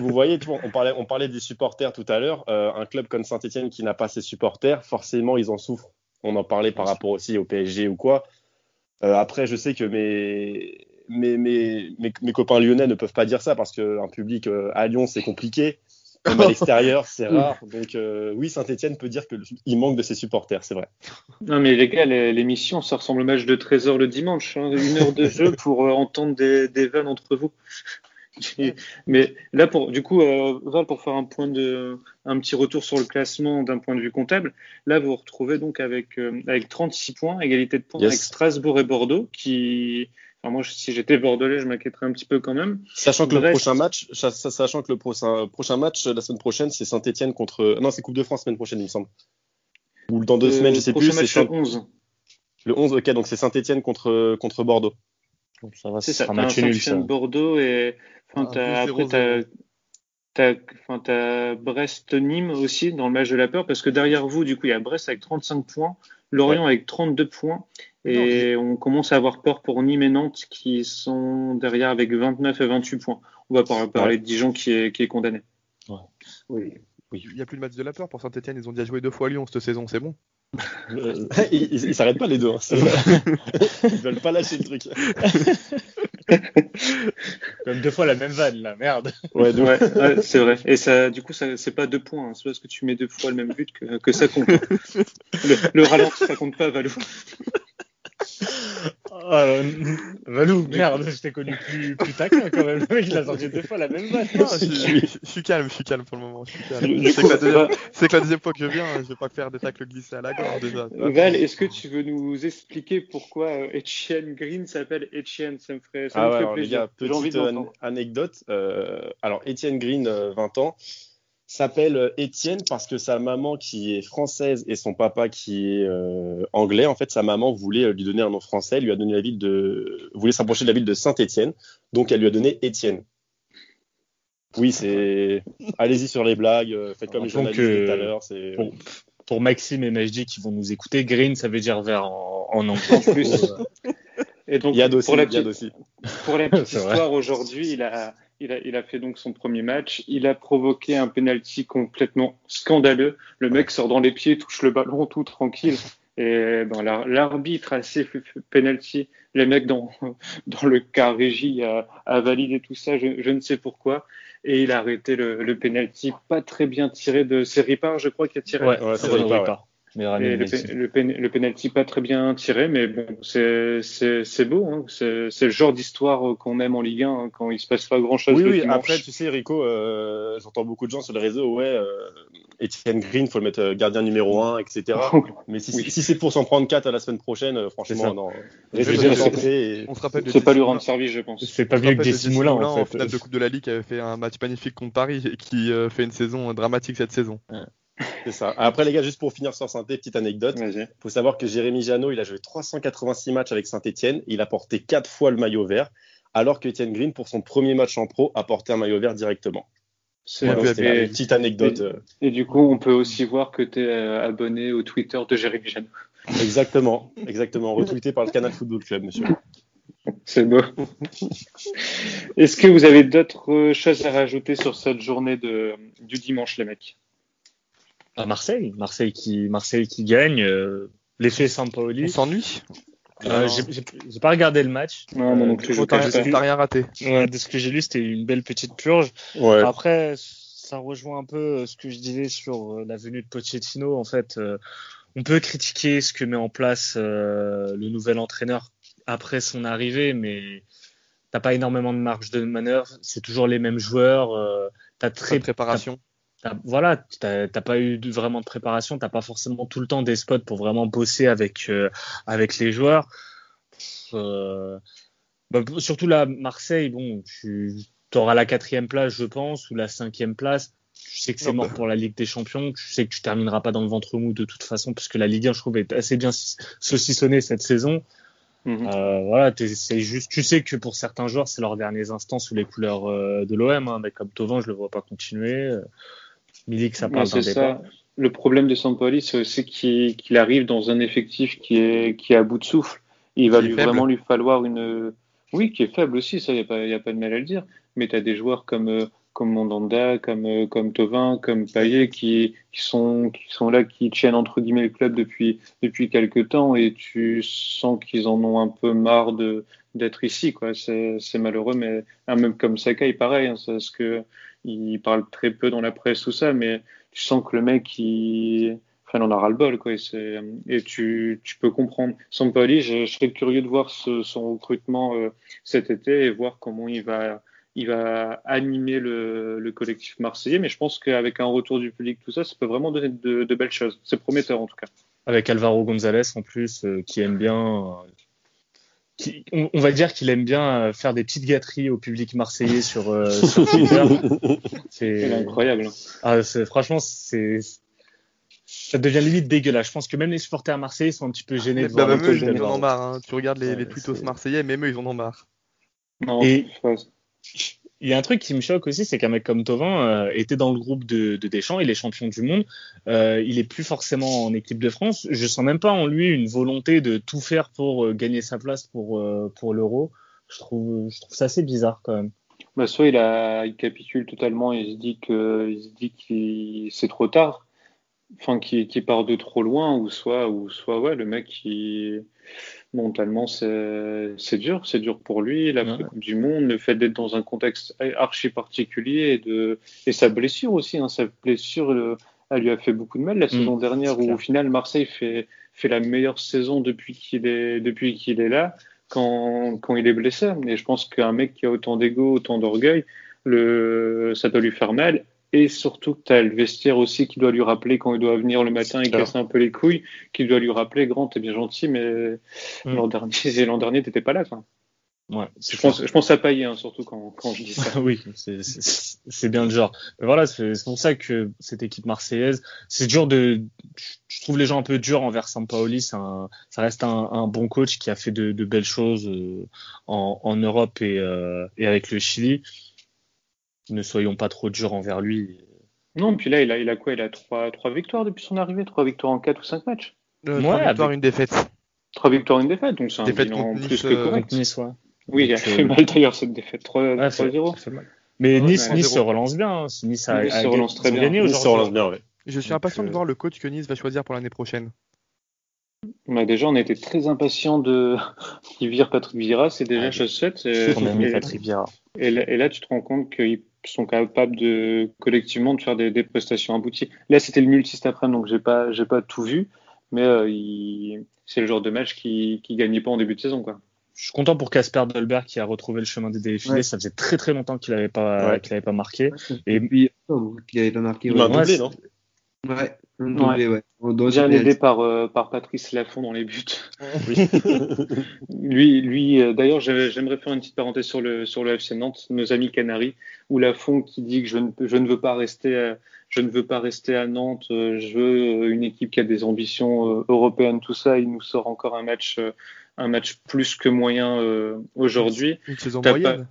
vous voyez, tu vois, on parlait, on parlait des supporters tout à l'heure. Euh, un club comme Saint-Etienne qui n'a pas ses supporters, forcément, ils en souffrent. On en parlait par rapport aussi au PSG ou quoi. Euh, après, je sais que mes, mes, mes, mes, copains lyonnais ne peuvent pas dire ça parce qu'un public euh, à Lyon, c'est compliqué. Même à l'extérieur, c'est rare. Donc euh, oui, Saint-Etienne peut dire qu'il manque de ses supporters, c'est vrai. Non mais les gars, l'émission, ça ressemble au match de Trésor le dimanche. Hein. Une heure de jeu pour euh, entendre des, des vannes entre vous. mais là, pour, du coup, euh, Val, pour faire un point de, un petit retour sur le classement d'un point de vue comptable, là, vous vous retrouvez donc avec, euh, avec 36 points, égalité de points avec Strasbourg et Bordeaux, qui, moi, si j'étais bordelais, je m'inquiéterais un petit peu quand même. Sachant que le prochain match, sachant que le prochain, prochain match la semaine prochaine, c'est Saint-Etienne contre. Non, c'est Coupe de France semaine prochaine, il me semble. Ou dans deux euh, semaines, je sais plus. C'est le 11. Le 11, ok, donc c'est Saint-Etienne contre, contre Bordeaux. ça va, c'est ça. Un match nul, ça. Bordeaux et. Enfin, ah, après, t'as. Enfin, Brest-Nîmes aussi dans le match de la peur parce que derrière vous, du coup, il y a Brest avec 35 points, Lorient avec 32 points et on commence à avoir peur pour Nîmes et Nantes qui sont derrière avec 29 et 28 points. On va parler de Dijon qui est, qui est condamné. Ouais. Oui. oui. Il n'y a plus de match de la peur pour Saint-Etienne. Ils ont déjà joué deux fois Lyon cette saison, c'est bon. Euh, ils, ils s'arrêtent pas les deux. Hein. ils veulent pas lâcher le truc. Comme deux fois la même vanne là, merde. Ouais, ouais, c'est vrai. Et ça, du coup, ça, c'est pas deux points. Hein. C'est parce que tu mets deux fois le même but que, que ça compte. Le, le ralenti, ça compte pas, Valou. Oh Euh, Valou, merde, je t'ai connu plus, plus taquin quand même. Il a sorti deux fois la même balle. Non, je, je- je suis calme, je suis calme pour le moment. C'est que, la deuxième- c'est que la deuxième fois que je viens, je vais pas faire des tacles glissés à la gorge déjà. Val, est-ce que tu veux nous expliquer pourquoi euh, Etienne Green s'appelle Etienne? Ça me ferait, ça Ah me ouais, ferait alors les plaisir. gars, J'ai envie petite euh, anecdote. euh, alors, Étienne Green, euh, 20 ans, s'appelle euh, Étienne parce que sa maman qui est française et son papa qui est euh, anglais, en fait, sa maman voulait euh, lui donner un nom français, lui a donné la ville de, voulait s'approcher de la ville de Saint-Étienne, donc elle lui a donné Étienne. Oui, c'est. Allez-y sur les blagues, faites comme les journalistes euh, tout à l'heure. C'est. Pour, pour Maxime et Majdi qui vont nous écouter, green, ça veut dire vert en, en anglais. En plus. Et donc, Il y a aussi, pour la il y a petite, aussi. Pour la petite histoire, aujourd'hui, il a, il, a, il a fait donc son premier match. Il a provoqué un penalty complètement scandaleux. Le mec sort dans les pieds, touche le ballon tout tranquille. Et ben, la- l'arbitre a sifflé penalty. Les mecs dans, dans le car régie a, a validé tout ça, je, je ne sais pourquoi. Et il a arrêté le, le penalty pas très bien tiré de c'est Ripard, je crois, qui a tiré. Ouais, Ouais, le, le, pen- le penalty pas très bien tiré, mais bon, c'est beau. Hein. C'est le genre d'histoire euh, qu'on aime en Ligue 1 hein, quand il se passe pas grand chose Oui, le oui, dimanche. après, tu sais, Rico, euh, j'entends beaucoup de gens sur les réseaux, ouais, euh, Etienne Green, faut le mettre euh, gardien numéro 1, etc. Mais si, Oui. si c'est pour s'en prendre 4 à la semaine prochaine, euh, franchement, non. Et- On se rappelle de C'est pas lui rendre service, je pense. C'est pas mieux que des de Jesse Moulin Moulin en fait. finale de Coupe de la Ligue qui avait fait un match magnifique contre Paris et qui euh, fait une saison dramatique cette saison. C'est ça. Après, les gars, juste pour finir sur Saint-Étienne, petite anecdote. Vas-y. faut savoir que Jérémy Janot, il a joué 386 matchs avec Saint-Etienne. Il a porté 4 fois le maillot vert, alors que Etienne Green, pour son premier match en pro, a porté un maillot vert directement. C'est- Voilà, une petite anecdote. euh, et du coup, on peut aussi voir que tu es abonné au Twitter de Jérémy Jeanne. exactement, exactement. Retweeté par le Canal Football Club, monsieur. C'est beau. Est-ce que vous avez d'autres choses à rajouter sur cette journée de, du dimanche, les mecs? À Marseille, Marseille qui, Marseille qui gagne. euh, L'effet On Sampaoli. s'ennuie Euh, j'ai- pas regardé le match. Non, non Euh, plus, je T'as rien raté. ouais, de ce que j'ai lu, c'était une belle petite purge. Ouais. Après, ça rejoint un peu euh, ce que je disais sur euh, la venue de Pochettino. En fait, euh, on peut critiquer ce que met en place euh, le nouvel entraîneur après son arrivée, mais t'as pas énormément de marge de manœuvre. C'est toujours les mêmes joueurs. Euh, t'as Très très de préparation. Voilà, t'as pas eu de- vraiment de préparation, t'as pas forcément tout le temps des spots pour vraiment bosser avec euh, avec les joueurs. Euh, bah, surtout là, Marseille, bon, tu auras la quatrième place, je pense, ou la cinquième place. Tu sais que c'est mort bah. pour la Ligue des Champions. Tu sais que tu termineras pas dans le ventre mou de toute façon, puisque la Ligue 1, je trouve, est assez bien saucissonnée cette saison. Mhm. Euh, voilà, c'est juste, tu sais que pour certains joueurs, c'est leurs derniers instants sous les couleurs euh, de l'OM. Hein, mais comme Tovin, je le vois pas continuer. Euh, Milik, ça d'un c'est ça. Le problème de Sampoli, c'est aussi qu'il arrive dans un effectif qui est, qui est à bout de souffle. Il va lui faible. vraiment lui falloir une. Oui, qui est faible aussi, ça, il n'y a, pas- y a pas de mal à le dire. Mais tu as des joueurs comme, comme Mandanda, comme, comme Tovin, comme Payet, qui, qui, sont, qui sont là, qui tiennent entre guillemets le club depuis, depuis quelques temps et tu sens qu'ils en ont un peu marre de d'être ici. quoi. C'est malheureux, mais ah, même comme Sakai, pareil, hein, c'est parce que il parle très peu dans la presse, tout ça, mais tu sens que le mec, il, enfin, en a ras le bol, quoi. Et, tu, peux comprendre. Sampoli, je, je serais curieux de voir son recrutement euh, cet été et voir comment il va, il va animer le, le collectif marseillais. Mais je pense qu'avec un retour du public, tout ça, ça peut vraiment donner de, belles choses. C'est prometteur, en tout cas. avec Alvaro Gonzalez en plus, euh, qui aime bien. Qui- on, on va dire qu'il aime bien euh, faire des petites gâteries au public marseillais sur, euh, sur Twitter. C'est, incroyable. ah, c'est- franchement, c'est, ça devient limite dégueulasse. Je pense que même les supporters marseillais sont un petit peu gênés de Bah, voir même eux, ils en ont marre. hein. Tu regardes les, Ouais, les tweetos marseillais, même eux, ils en ont marre. Non, Et- ouais. Il y a un truc qui me choque aussi, c'est qu'un mec comme Tovin euh, était dans le groupe de, de Deschamps, il est champion du monde, euh, il est plus forcément en équipe de France. Je sens même pas en lui une volonté de tout faire pour euh, gagner sa place pour pour l'Euro. Je trouve ça assez bizarre quand même. Bah, soit il, capitule totalement il se dit que il se dit qu'il c'est trop tard, enfin qu'il qu'il part de trop loin, ou soit ou soit ouais le mec qui mentalement c'est dur, c'est dur pour lui, la Ouais. Coupe du Monde, le fait d'être dans un contexte archi particulier et de et sa blessure aussi, hein, sa blessure le- elle lui a fait beaucoup de mal la saison dernière où clair. au final Marseille fait fait la meilleure saison depuis qu'il est depuis qu'il est là quand, quand il est blessé. Et je pense qu'un mec qui a autant d'ego, autant d'orgueil, le, ça doit lui faire mal. Et surtout que tu as le vestiaire aussi qui doit lui rappeler quand il doit venir le matin et casser un peu les couilles, qui doit lui rappeler, grand, t'es bien gentil, mais Mm. l'an dernier, l'an dernier, t'étais pas là. Quoi. Ouais, Je pense, je pense à Payet, hein, surtout quand, quand je dis ça. oui, c'est- bien le genre. Mais voilà, c'est pour ça que cette équipe marseillaise, c'est dur de. Je trouve les gens un peu durs envers Sampaoli. un- Ça reste un, un bon coach qui a fait de, de belles choses euh, en, en Europe et, euh, et avec le Chili. Ne soyons pas trop durs envers lui. Non, puis là, il a, il a quoi? Il a trois, trois victoires depuis son arrivée, trois victoires en quatre ou cinq matchs? Euh, Ouais, trois victoires, avec- une défaite. Trois victoires, une défaite, donc c'est un Défaite bilan plus Nice, que euh, correct. Contre Nice, ouais. Oui, il a fait euh, mal d'ailleurs cette défaite, 3 Ouais, ça- 3-0. ça fait mal. Mais Ouais, Nice. Nice se 0. relance bien. hein. Nice a, Nice a- se relance très bien. Nice se relance bien, ouais. Je suis impatient de voir le coach que Nice va choisir pour l'année prochaine. Bah, déjà, on était très impatients de qu'ils virent Patrick Vieira, c'est déjà Ouais. chose faite. Et, et- et là, tu te rends compte qu'ils sont capables de collectivement de faire des, des prestations abouties. Là, c'était le multi cet après-midi, donc j'ai pas, j'ai pas tout vu, mais euh, il- c'est le genre de match qui, qui gagnait pas en début de saison, quoi. Je suis content pour Casper Dolberg qui a retrouvé le chemin des défilés. Ouais. Ça faisait très très longtemps qu'il n'avait pas, Ouais. qu'il avait pas marqué. Et qu'il avait pas marqué. Il doublé, c'est- non? Ouais, doublé, ouais. Bien aidé par, euh, par Patrice Lafont dans les buts. Oui. Lui, lui euh, d'ailleurs, j'aimerais faire une petite parenthèse sur le, sur le FC Nantes, nos amis Canaries, où Lafont qui dit que je ne, je ne veux pas rester à, je ne veux pas rester à Nantes, euh, je veux une équipe qui a des ambitions européennes, tout ça. Il nous sort encore un match, un match plus que moyen euh, aujourd'hui. Une saison moyenne.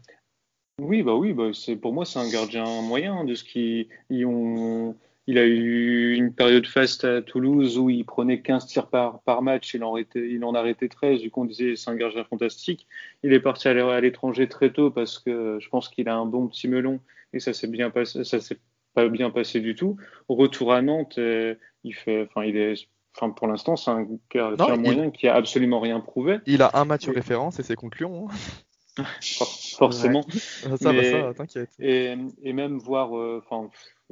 Oui, bah oui, bah c'est pour moi c'est un gardien moyen de ce qui ils ont. Il a eu une période faste à Toulouse où il prenait 15 tirs par, par match, il en, arrêtait, il en arrêtait 13, du coup on disait c'est un gardien fantastique. Il est parti à l'é- à l'étranger très tôt parce que je pense qu'il a un bon petit melon et ça s'est bien passé, ça s'est pas bien passé du tout. Retour à Nantes, euh, il fait, enfin il est, enfin pour l'instant c'est un gardien il- moyen qui a absolument rien prouvé, Il a un match Oui. référence et c'est Lyon. hein. for- forcément. Ça, bah, Mais- ça, t'inquiète. Et, et même voir, euh,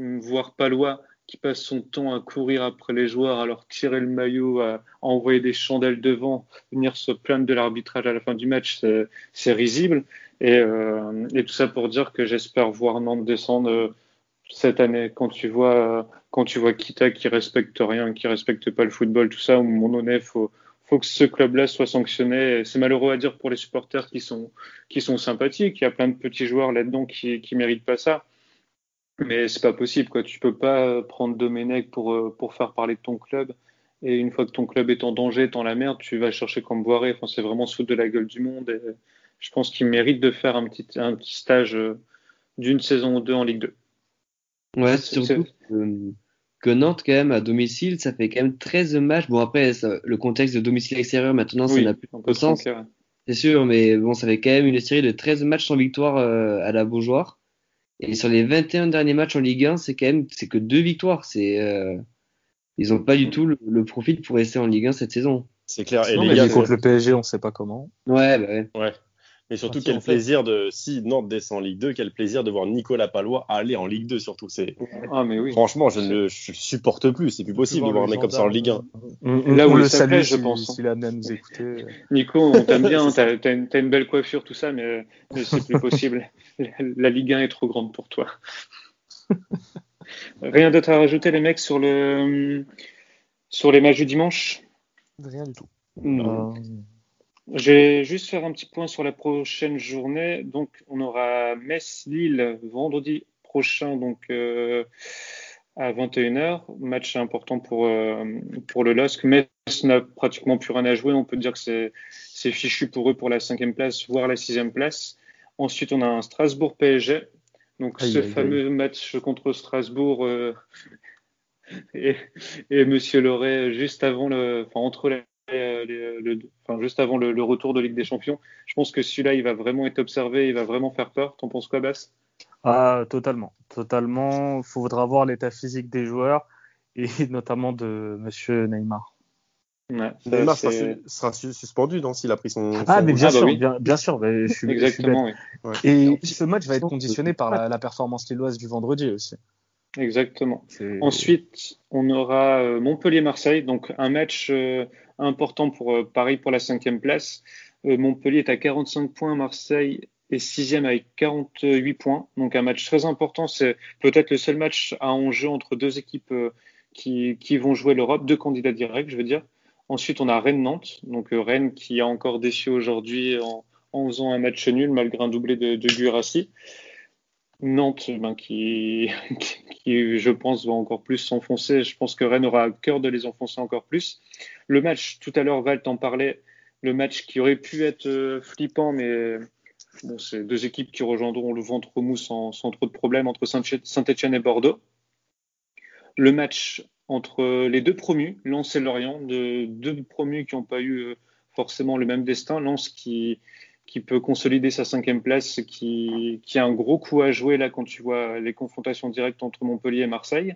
enfin, voir Palois qui passe son temps à courir après les joueurs, à leur tirer le maillot, à, envoyer des chandelles devant, venir se plaindre de l'arbitrage à la fin du match, c'est- risible. Et, euh, et tout ça pour dire que j'espère voir Nantes descendre euh, cette année. Quand tu vois, quand Kita qui respecte rien, qui respecte pas le football, tout ça, au moment donné, faut faut que ce club-là soit sanctionné. C'est malheureux à dire pour les supporters qui sont qui sont sympathiques. Il y a plein de petits joueurs là-dedans qui qui méritent pas ça. Mais c'est pas possible, quoi. Tu peux pas prendre Domenech pour, euh, pour faire parler de ton club. Et une fois que ton club est en danger, est dans la merde, tu vas chercher comme Boiré. Enfin, c'est vraiment se foutre de la gueule du monde. Et je pense qu'il mérite de faire un petit, un petit stage euh, d'une saison ou deux en Ligue 2. Ouais, surtout que, que Nantes, quand même, à domicile, ça fait quand même 13 matchs. Bon, après, ça- le contexte de domicile extérieur, maintenant, ça Oui, n'a plus de sens. C'est sûr, mais bon, ça fait quand même une série de 13 matchs sans victoire euh, à la Beaujoire. Et sur les 21 derniers matchs en Ligue 1, c'est quand même c'est que deux victoires. C'est euh, ils ont pas du tout le, le profit pour rester en Ligue 1 cette saison. C'est clair. Et Non, les mais gars, il est contre le PSG, on sait pas comment. Ouais, bah ouais. Ouais. Mais surtout, quel fait- plaisir de, si Nantes descend en Ligue 2, quel plaisir de voir Nicolas Palois aller en Ligue 2 surtout. C'est, Ah, mais oui. franchement, je ne le je supporte plus. C'est plus possible de voir un mec comme ça en Ligue 1. On, Là où on le salue je pense, hein. s'il amené à nous écouter. Nico, on t'aime bien, t'as t'as une, t'as une belle coiffure, tout ça, mais, mais c'est plus possible. La, la Ligue 1 est trop grande pour toi. Rien d'autre à rajouter, les mecs, sur, le, sur les matchs du dimanche? Rien du tout. Euh, Je vais juste faire un petit point sur la prochaine journée. Donc, on aura Metz-Lille vendredi prochain, donc euh, à 21h. Match important pour, euh, pour le LOSC. Metz n'a pratiquement plus rien à jouer. On peut dire que c'est c'est fichu pour eux pour la cinquième place, voire la sixième place. Ensuite, on a un Strasbourg-PSG. Donc, Aïe, ce aïe, aïe. fameux match contre Strasbourg euh, et, et Monsieur Loret juste avant le, enfin, entre la les- le- enfin, juste avant le, le retour de Ligue des Champions. Je pense que celui-là, il va vraiment être observé, il va vraiment faire peur. T'en penses quoi, Bass Ah, totalement. Totalement. Il faudra voir l'état physique des joueurs et notamment de Monsieur Neymar. ouais, ça, Neymar sera, su- sera su- suspendu, non, s'il a pris son. Ah, son- mais bien Ah, bah sûr, oui. bien, bien sûr. mais je suis, je suis bête. Exactement, oui. Et ce match va être conditionné par la, la performance lilloise du vendredi aussi. Exactement. Ensuite, on aura euh, Montpellier-Marseille, donc un match euh, important pour euh, Paris pour la cinquième place. Montpellier est à 45 points, Marseille est sixième avec 48 points. Donc un match très important. C'est peut-être le seul match à enjeu entre deux équipes qui, qui vont jouer l'Europe, deux candidats directs, je veux dire. Ensuite, on a Rennes-Nantes. Donc Rennes qui a encore déçu aujourd'hui en, en, faisant un match nul malgré un doublé de, de Gurassi. Nantes, ben, qui, je pense, va encore plus s'enfoncer. Je pense que Rennes aura à cœur de les enfoncer encore plus. Le match, tout à l'heure, Val t'en parlait, le match qui aurait pu être euh, flippant, mais bon, c'est deux équipes qui rejoindront le ventre mou sans, trop de problèmes entre Saint-Etienne et Bordeaux. Le match entre les deux promus, Lens et Lorient, de, deux promus qui n'ont pas eu euh, forcément le même destin. Lens qui, qui peut consolider sa cinquième place, qui, qui a un gros coup à jouer là quand tu vois les confrontations directes entre Montpellier et Marseille.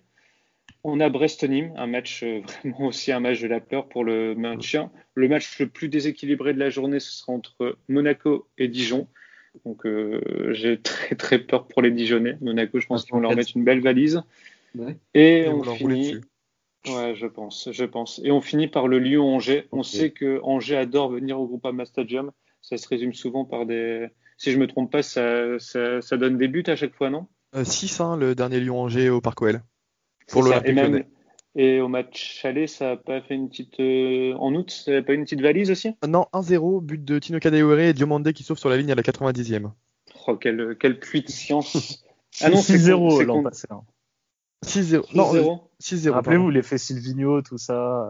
On a Brest-Nîmes, un match euh, vraiment aussi un match de la peur pour le maintien. Le match le plus déséquilibré de la journée, ce sera entre Monaco et Dijon. Donc euh, j'ai très très peur pour les Dijonnais. Monaco, je pense qu'ils vont leur mettre une belle valise. Ouais. Et, on, on finit. Ouais, je pense, je pense. Et on finit par le Lyon-Angers. Okay. On sait que Angers adore venir au Groupama Stadium ça se résume souvent par des. Si je me trompe pas, ça, ça, ça donne des buts à chaque fois, non? Euh, 6 hein, le dernier Lyon-Angers au Parc OL. Pour l'Olympique. Et au match aller, ça n'a pas fait une petite. Euh, en août, ça n'a pas une petite valise aussi? Euh, Non, 1-0, but de Tino Kadewere et Diomande qui sauve sur la ligne à la 90e. Oh, quel, quel puits de science Ah non, c'est 6-0 l'an passé. 6-0. Non, 6-0. Rappelez-vous l'effet Silvino, tout ça.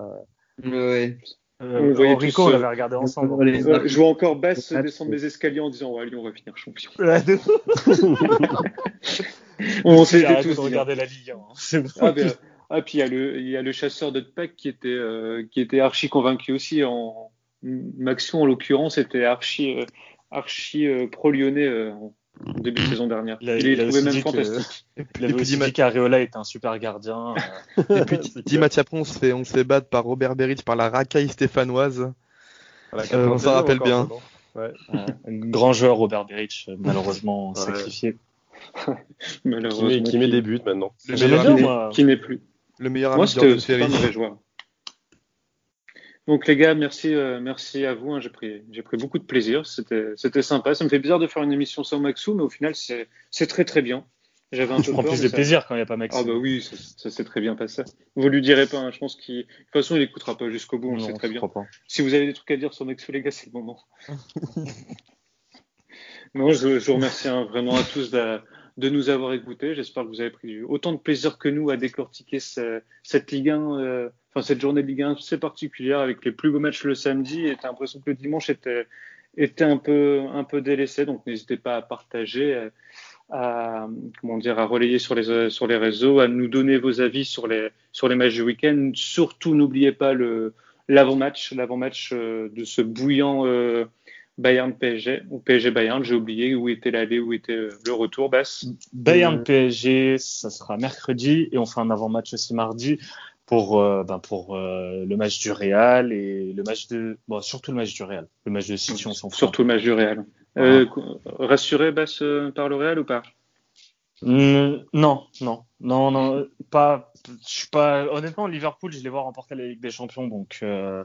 Ouais. Euh, on Enrico, on l'avait regardé ensemble. Ouais, je vois encore Bass descendre des escaliers en disant ouais, Lyon, on va finir champion. on s'était tous de regarder la Ligue 1. Hein. Ah, ben, ah, puis il y a le, il y a le chasseur de Pack qui était, euh, qui était archi convaincu aussi. En Maxon, en l'occurrence, était archi, euh, archi euh, pro-lyonnais euh, en début de saison dernière. Il, il, il trouvé même fantastique. Que, il avait aussi dit qu'Areola est un super gardien. et puis dit on se fait, on se fait battre par Robert Berich par la racaille stéphanoise. Voilà, euh, on s'en rappelle bien. Ouais. Grand joueur Robert Berich, malheureusement ouais. sacrifié. malheureusement. Qui met, qui met des buts maintenant. Le meilleur, bien, qui n'est plus. Le meilleur moi, c'était un mauvais joueur. Donc les gars, merci, euh, merci à vous. Hein. J'ai pris, j'ai pris beaucoup de plaisir. C'était, c'était sympa. Ça me fait bizarre de faire une émission sans Maxou, mais au final, c'est, c'est très très bien. J'avais un peu prends plus de ça... plaisir quand il n'y a pas Maxou. Ah bah oui, ça, ça s'est très bien passé. Vous lui direz pas. Hein. Je pense qu'il, de toute façon, il écoutera pas jusqu'au bout. On non, sait très bien. Si vous avez des trucs à dire sur Maxou, les gars, c'est le moment. non, je, je vous remercie hein, vraiment à tous de, de nous avoir écoutés. J'espère que vous avez pris autant de plaisir que nous à décortiquer ce, cette Ligue 1. Euh, cette journée de Ligue 1 assez particulière avec les plus beaux matchs le samedi et t'as l'impression que le dimanche était était un peu un peu délaissé. Donc n'hésitez pas à partager à comment dire à relayer sur les sur les réseaux à nous donner vos avis sur les sur les matchs du week-end. Surtout n'oubliez pas le l'avant-match l'avant-match euh, de ce bouillant euh, Bayern PSG ou PSG Bayern, j'ai oublié où était l'aller, où était le retour. Bayern PSG, ça sera mercredi et on fait un avant-match aussi mardi pour euh, ben pour euh, le match du Real et le match de bon surtout le match du Real. Le match de City on s'en fout. Surtout le match du Real. Euh, rassuré Bass par le Real ou pas? Mmh, non non. Non non pas je suis pas honnêtement Liverpool je les vois remporter la Ligue des Champions donc euh,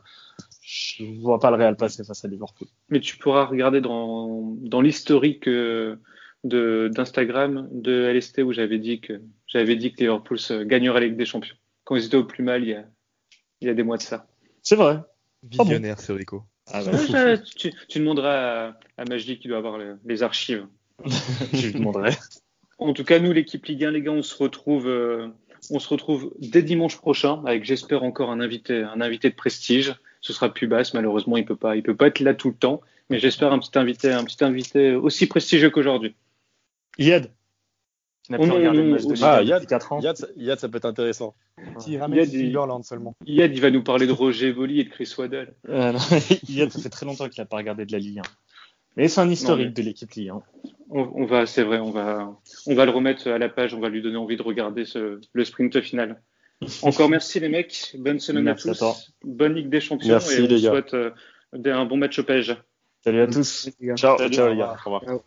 je vois pas le Real passer face à Liverpool. Mais tu pourras regarder dans dans l'historique de d'Instagram de LST où j'avais dit que j'avais dit que Liverpool gagnerait la Ligue des Champions quand ils étaient au plus mal il y a, il y a des mois de ça. C'est vrai. Visionnaire, oh bon. ce Rico. Ah bah. tu, tu, demanderas à, à Majdi qui doit avoir les, les archives. Je lui demanderai. En tout cas, nous, l'équipe Ligue 1, les gars, on se retrouve, euh, on se retrouve dès dimanche prochain avec, j'espère, encore un invité, un invité de prestige. Ce sera plus basse, malheureusement, il peut pas, il peut pas être là tout le temps, mais j'espère un petit invité, un petit invité aussi prestigieux qu'aujourd'hui. Yed. Qui n'a plus regardé le match de Ligue ah, Yad, 4 ans. Yad, Yad, ça peut être intéressant. Si, Yad, il... seulement. Yad, il va nous parler de Roger Voli et de Chris Waddle. Euh, Yad, ça fait très longtemps qu'il n'a pas regardé de la Ligue 1. Mais c'est un historique non, mais... de l'équipe Ligue 1. On, on va, c'est vrai, on va, on va le remettre à la page, on va lui donner envie de regarder ce, le sprint final. Encore merci les mecs, bonne semaine merci à tous, à bonne Ligue des Champions merci, et on les souhaite euh, un bon match au PSG. Salut à tous. Ciao, ciao les gars. Au revoir. Ciao.